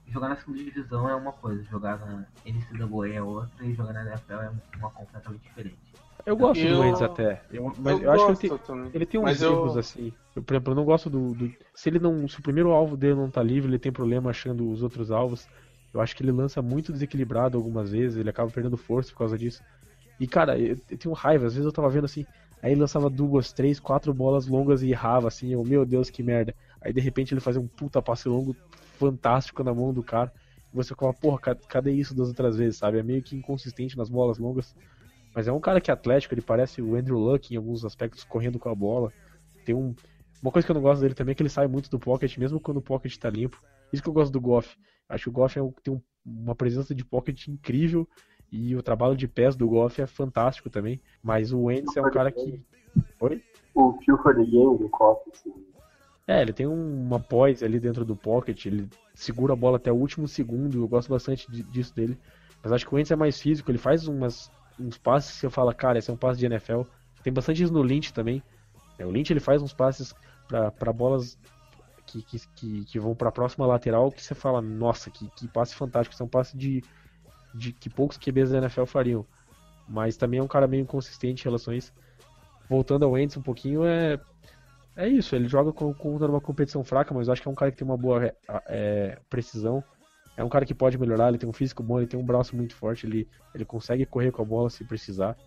jogar na segunda divisão é uma coisa, jogar na NCAA é outra, e jogar na NFL é uma completamente diferente. Eu gosto eu... do Wentz até. Eu, mas eu, eu acho que ele tem, ele tem uns erros eu... assim. Eu, por exemplo, eu não gosto do, do, Se ele não. Se o primeiro alvo dele não tá livre, ele tem problema achando os outros alvos. Eu acho que ele lança muito desequilibrado algumas vezes, ele acaba perdendo força por causa disso. E cara, eu, eu tenho raiva, às vezes eu tava vendo assim, aí ele lançava duas, três, quatro bolas longas e errava, assim, eu, meu Deus, que merda. Aí de repente ele fazia um puta passe longo fantástico na mão do cara. E você fala, porra, cadê isso das outras vezes, sabe? É meio que inconsistente nas bolas longas. Mas é um cara que é atlético, ele parece o Andrew Luck em alguns aspectos, correndo com a bola. Tem um. Uma coisa que eu não gosto dele também é que ele sai muito do pocket, mesmo quando o pocket tá limpo. Isso que eu gosto do Goff. Acho que o Goff é um, tem um, uma presença de pocket incrível e o trabalho de pés do Goff é fantástico também. Mas o Wentz é um cara que. Oi? O feel for the game do Goff, assim. É, ele tem uma poise ali dentro do pocket, ele segura a bola até o último segundo, eu gosto bastante disso dele. Mas acho que o Wentz é mais físico, ele faz umas uns passes que você fala, cara, esse é um passe de NFL. Tem bastante isso no Lynch também. É, o Lynch ele faz uns passes para bolas que, que, que, vão para a próxima lateral que você fala, nossa, que, que passe fantástico. Isso é um passe de, de que poucos QBs da NFL fariam. Mas também é um cara meio inconsistente em relação a isso. Voltando ao Wentz um pouquinho, é, é isso. Ele joga contra uma competição fraca, mas eu acho que é um cara que tem uma boa é, precisão. É um cara que pode melhorar, ele tem um físico bom, ele tem um braço muito forte, ele, ele consegue correr com a bola se precisar.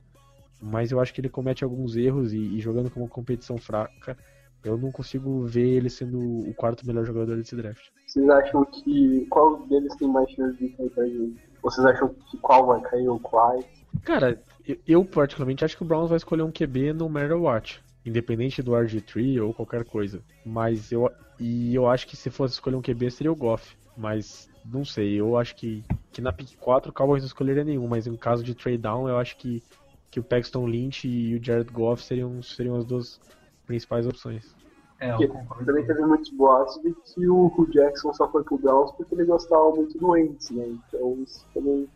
Mas eu acho que ele comete alguns erros e, e jogando com uma competição fraca, eu não consigo ver ele sendo o quarto melhor jogador desse draft. Vocês acham que qual deles tem mais chance de cair pra gente? Vocês acham que qual vai cair ou quais? Cara, eu, eu, particularmente acho que o Browns vai escolher um QB no matter what, independente do RG3 ou qualquer coisa. Mas eu e eu acho que se fosse escolher um QB seria o Goff, mas não sei, eu acho que, que na pick 4 o Cowboys não escolheria nenhum, mas em caso de trade down, eu acho que, que o Paxton Lynch e o Jared Goff seriam, seriam as duas principais opções. É, eu concordo. Também teve muitos boatos de que o, Jackson só foi pro Browns porque ele gostava muito do Wentz, né? Então isso também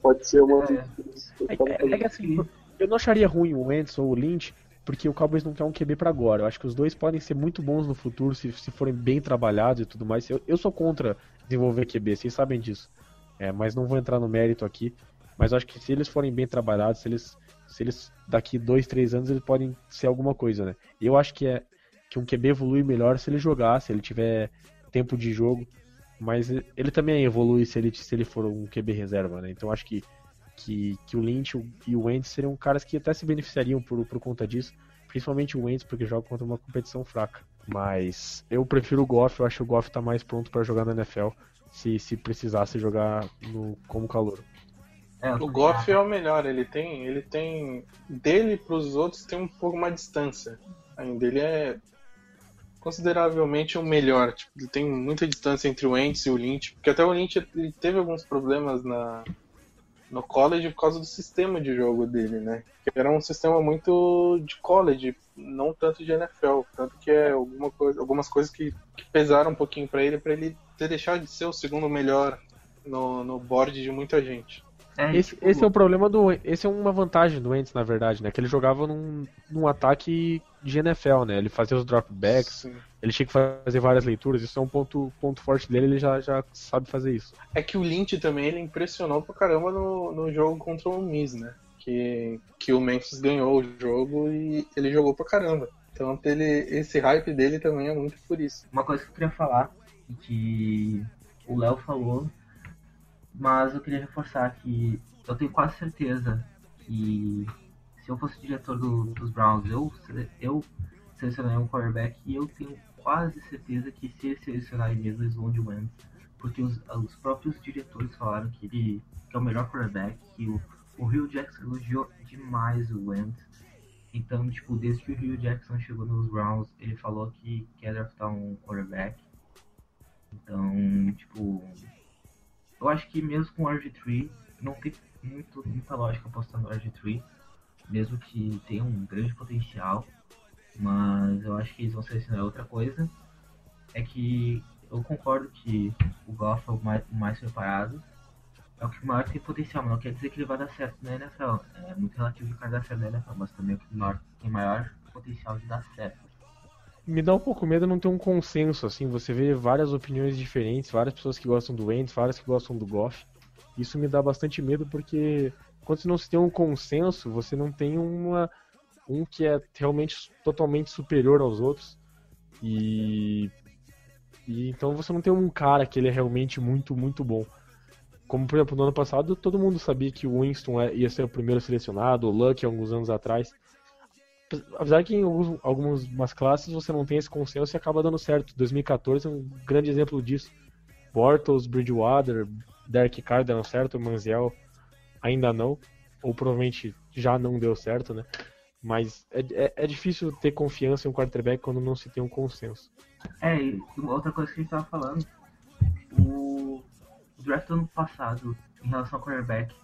pode ser uma... É, é, é que assim, eu não acharia ruim o Wentz ou o Lynch, porque o Cowboys não quer um QB para agora. Eu acho que os dois podem ser muito bons no futuro se, se forem bem trabalhados e tudo mais. Eu, eu sou contra desenvolver QB, vocês sabem disso. É, mas não vou entrar no mérito aqui. Mas acho que se eles forem bem trabalhados, se eles, se eles daqui dois, três anos eles podem ser alguma coisa, né? Eu acho que é que um QB evolui melhor se ele jogar, se ele tiver tempo de jogo. Mas ele também evolui se ele, se ele for um QB reserva, né? Então acho que, que, que o Lynch e o Wentz seriam caras que até se beneficiariam por, por conta disso. Principalmente o Wentz, porque joga contra uma competição fraca. Mas eu prefiro o Goff, eu acho que o Goff tá mais pronto para jogar na NFL se, se precisasse jogar no, como calor. É, o Goff é o melhor, ele tem, ele tem dele para os outros tem um pouco mais distância. Ainda ele é consideravelmente o melhor, tipo, ele tem muita distância entre o Wentz e o Lynch, porque até o Lynch ele teve alguns problemas na no college por causa do sistema de jogo dele, né? Era um sistema muito de college, não tanto de NFL, tanto que é alguma coisa, algumas coisas que, que pesaram um pouquinho para ele, para ele ter deixado de ser o segundo melhor no, no board de muita gente. É, esse, tipo... esse, é o problema do. Esse é uma vantagem do Wentz, na verdade, né? Que ele jogava num, num ataque de NFL, né? Ele fazia os dropbacks, Sim. ele tinha que fazer várias leituras, isso é um ponto, ponto forte dele, ele já, já sabe fazer isso. É que o Lynch também ele impressionou pra caramba no, no jogo contra o Miz, né? Que, que o Memphis ganhou o jogo e ele jogou pra caramba. Então ele, esse hype dele também é muito por isso. Uma coisa que eu queria falar, que o Léo falou, mas eu queria reforçar que eu tenho quase certeza que se eu fosse diretor do, dos Browns, eu, eu selecionaria um quarterback e eu tenho quase certeza que se eles selecionarem mesmo, eles vão de Wentz. Porque os, os próprios diretores falaram que ele que é o melhor quarterback, que o, o Rio Jackson elogiou demais o Wentz. Então, tipo, desde que o Rio Jackson chegou nos Browns, ele falou que quer draftar um quarterback. Então, tipo, eu acho que mesmo com o RG3, não tem muito, muita lógica apostando no RG3 mesmo que tenha um grande potencial, mas eu acho que eles vão selecionar outra coisa. É que eu concordo que o Goff é o mais, o mais preparado, é o que maior tem potencial, mas não quer dizer que ele vai dar certo na NFL. É muito relativo de cara dar certo na NFL, mas também é o que maior, tem maior potencial de dar certo. Me dá um pouco medo não ter um consenso, assim, você vê várias opiniões diferentes, várias pessoas que gostam do Wentz, várias que gostam do Goff. Isso me dá bastante medo porque quando não se tem um consenso, você não tem uma um que é realmente totalmente superior aos outros. E, e então você não tem um cara que ele é realmente muito, muito bom. Como, por exemplo, no ano passado, todo mundo sabia que o Winston é, ia ser o primeiro selecionado, o Luck alguns anos atrás. Apesar que em alguns, algumas classes você não tem esse consenso e acaba dando certo. 2014 é um grande exemplo disso. Bortles, Bridgewater, Derek Carr deram certo, Manziel ainda não, ou provavelmente já não deu certo, né? Mas é, é, é, difícil ter confiança em um quarterback quando não se tem um consenso. É, e outra coisa que a gente tava falando, o draft do ano passado, em relação ao quarterback,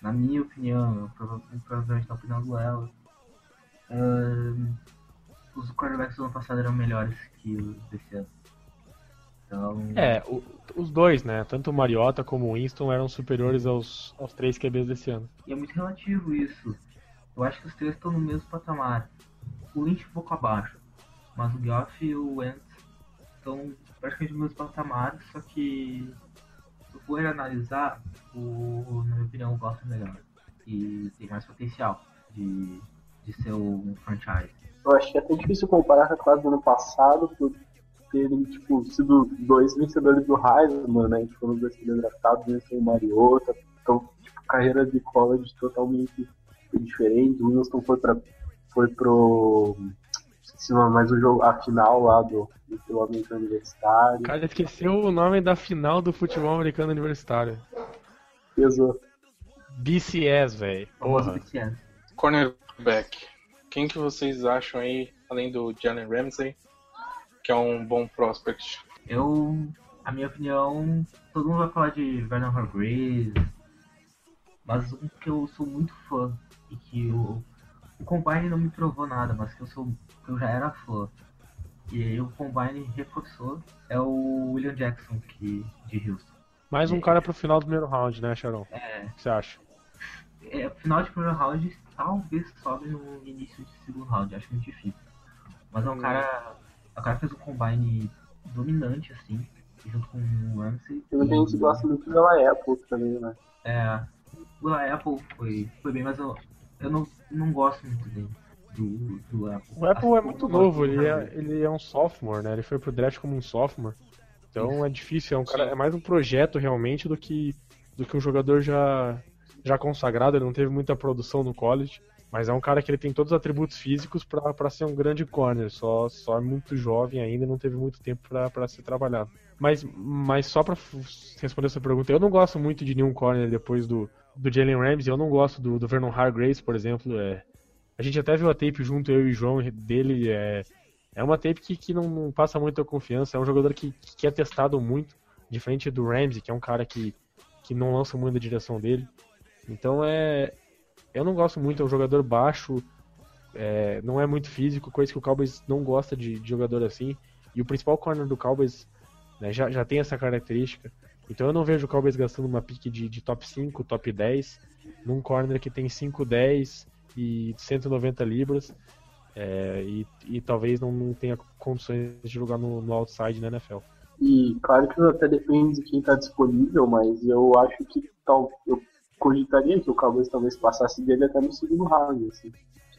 na minha opinião, provavelmente na opinião do Ela, uh, os quarterbacks do ano passado eram melhores que os desse ano. Então... É, o, os dois, né? Tanto o Mariota como o Winston eram superiores aos, aos três QBs desse ano. E é muito relativo isso. Eu acho que os três estão no mesmo patamar. O Lynch um pouco abaixo, mas o Goff e o Wentz estão praticamente no mesmo patamar, só que se for analisar, o, na minha opinião, o Goff é melhor. E tem mais potencial de, de ser um franchise. Eu acho que é até difícil comparar com a classe do ano passado, porque terem, tipo, sido dois vencedores do Heisman, né? Tipo, foram dois primeiros draftados, venceu o Mariota. Então, tipo, carreira de college totalmente diferente. O Wilson foi pra, foi pro mais o jogo, a final lá do, do futebol americano universitário. Cara, esqueceu o nome da final do futebol americano universitário. Pesou. BCS, velho. Porra. Cornerback. Quem que vocês acham aí, além do Jalen Ramsey, que é um bom prospect? Eu, a minha opinião, todo mundo vai falar de Vernon Hargreaves, mas um que eu sou muito fã e que o, o Combine não me provou nada, mas que eu sou que eu já era fã. E o Combine reforçou é o William Jackson que, de Houston. Mais um cara pro final do primeiro round, né, Sharon? É. O que você acha? É, final de primeiro round talvez sobe no início de segundo round, acho muito difícil. Mas é um hum. cara o cara fez um combine dominante, assim. junto com o Ramsey. Tem muita gente que gosta muito da Apple também, né? É, o Apple foi, foi bem, mas eu, eu não, não gosto muito dele. Do, do Apple. O Apple Assim é muito novo, ele é, ele é um sophomore, né? Ele foi pro draft como um sophomore. Então é difícil, é um cara, é mais um projeto realmente do que do que um jogador já já consagrado, ele não teve muita produção no college, mas é um cara que ele tem todos os atributos físicos pra ser um grande corner, só só é muito jovem ainda, não teve muito tempo pra ser trabalhado. Mas mas só pra f- responder essa pergunta, eu não gosto muito de nenhum corner depois do do Jalen Ramsey, eu não gosto do, do Vernon Hargraves, por exemplo, é a gente até viu a tape junto, eu e o João, dele. É, é uma tape que, que não, não passa muita confiança. É um jogador que, que é testado muito, diferente do Ramsey, que é um cara que, que não lança muito da direção dele. Então é. Eu não gosto muito, é um jogador baixo, é, não é muito físico, coisa que o Cowboys não gosta de, de jogador assim. E o principal corner do Cowboys né, já, já tem essa característica. Então eu não vejo o Cowboys gastando uma pique de, de top 5, top 10, num corner que tem 5, 10 e 190 libras. é, e, e talvez não, não tenha condições de jogar no, no outside na NFL. E claro que até depende de quem está disponível, mas eu acho que tal, eu cogitaria que o Cowboys talvez passasse dele até no segundo round. Assim.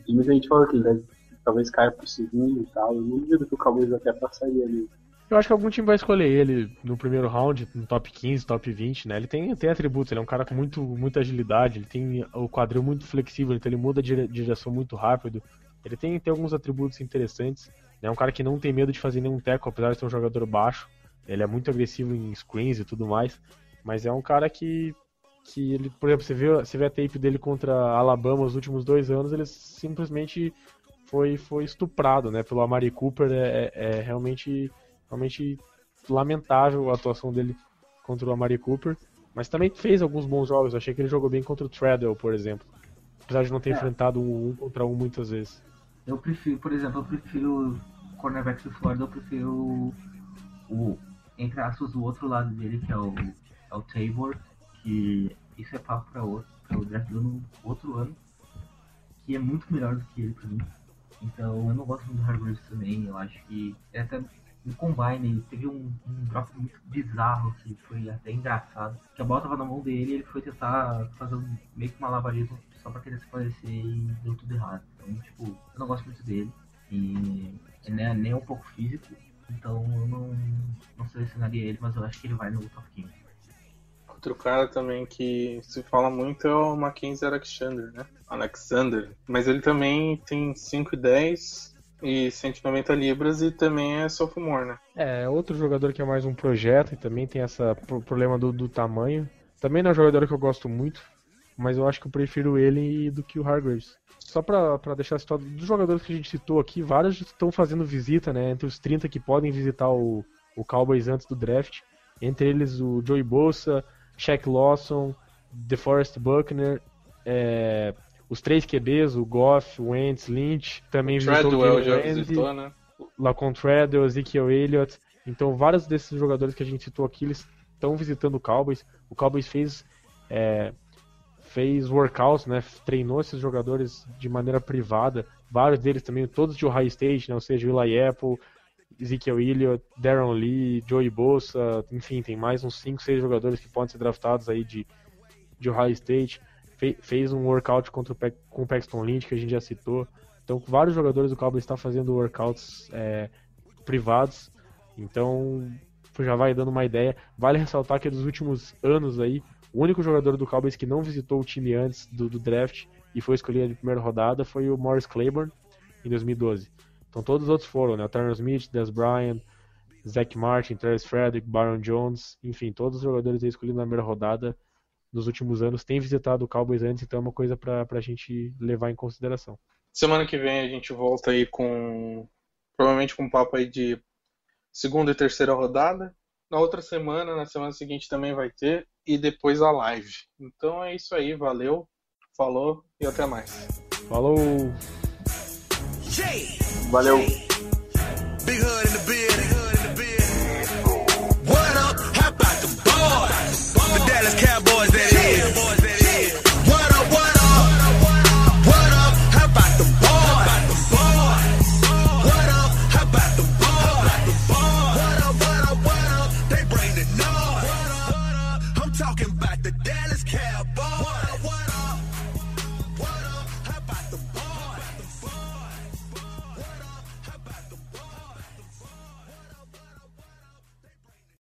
Tem muita gente falando que ele talvez caia pro segundo e tal. Eu não duvido que o Cowboys até passaria ali. Eu acho que algum time vai escolher ele no primeiro round, no top 15, top 20, né? Ele tem, tem atributos, ele é um cara com muito, muita agilidade, ele tem o quadril muito flexível, então ele muda de dire- direção muito rápido. Ele tem, tem alguns atributos interessantes. É um cara que não tem medo de fazer nenhum tackle, apesar de ser um jogador baixo. Ele é muito agressivo em screens e tudo mais. Mas é um cara que, que ele, por exemplo, você vê, você vê a tape dele contra a Alabama os últimos dois anos, ele simplesmente foi, foi estuprado, né? Pelo Amari Cooper. É, é- é realmente, realmente lamentável a atuação dele contra o Amari Cooper. Mas também fez alguns bons jogos. Eu achei que ele jogou bem contra o Treadwell, por exemplo. Apesar de não ter É. enfrentado um, um contra um muitas vezes. Eu prefiro, por exemplo, eu prefiro cornerbacks do Florida, eu prefiro o, o, entre aspas, o outro lado dele, que é o, é o Tabor, que isso é papo para outro, para o draft do outro ano, que é muito melhor do que ele pra mim. Então eu não gosto muito do Hargraves também, eu acho que é até no combine ele teve um, um drop muito bizarro que foi até engraçado. Que a bola tava na mão dele e ele foi tentar fazer um, meio que um malabarismo só pra querer se parecer e deu tudo errado. Então, tipo, eu não gosto muito dele. E ele é nem um pouco físico. Então eu não, não selecionaria ele, mas eu acho que ele vai no top 15. Outro cara também que se fala muito é o Mackenzie Alexander, né? Alexander. Mas ele também tem 5 e 10 e 190 libras e também é sophomore, né? É, outro jogador que é mais um projeto e também tem esse problema do, do tamanho. Também não é um jogador que eu gosto muito, mas eu acho que eu prefiro ele do que o Hargraves. Só pra deixar situado, dos jogadores que a gente citou aqui, vários estão fazendo visita, né? Entre os 30 que podem visitar o, o Cowboys antes do draft. Entre eles o Joey Bosa, Shaq Lawson, DeForest Buckner, é, os três QBs, o Goff, o Wentz, Lynch, também visitou o Treadwell já Ramsey. visitou, né? Lacon Treadwell, Ezekiel Elliott. Então, vários desses jogadores que a gente citou aqui, eles estão visitando o Cowboys. O Cowboys fez, é, fez workouts, né? Treinou esses jogadores de maneira privada. Vários deles também, todos de Ohio State, né? Ou seja, Eli Apple, Ezekiel Elliott, Darren Lee, Joey Bosa, enfim, tem mais uns 5, 6 jogadores que podem ser draftados aí de, de Ohio State. Fe- fez um workout contra o com o Paxton Lynch, que a gente já citou. Então, vários jogadores do Cowboys estão fazendo workouts é, privados. Então, já vai dando uma ideia. Vale ressaltar que dos últimos anos aí, o único jogador do Cowboys que não visitou o time antes do, do draft e foi escolhido de primeira rodada foi o Morris Claiborne, em 2012. Então, todos os outros foram, né? O Turner Smith, Des Bryant, Zach Martin, Travis Frederick, Baron Jones, enfim, todos os jogadores aí escolhidos na primeira rodada nos últimos anos têm visitado o Cowboys antes, então é uma coisa para a gente levar em consideração. Semana que vem a gente volta aí com. Provavelmente com um papo aí de segunda e terceira rodada. Na outra semana, na semana seguinte também vai ter. E depois a live. Então é isso aí, valeu, falou e até mais. Falou! Yeah. Valeu. Cowboys that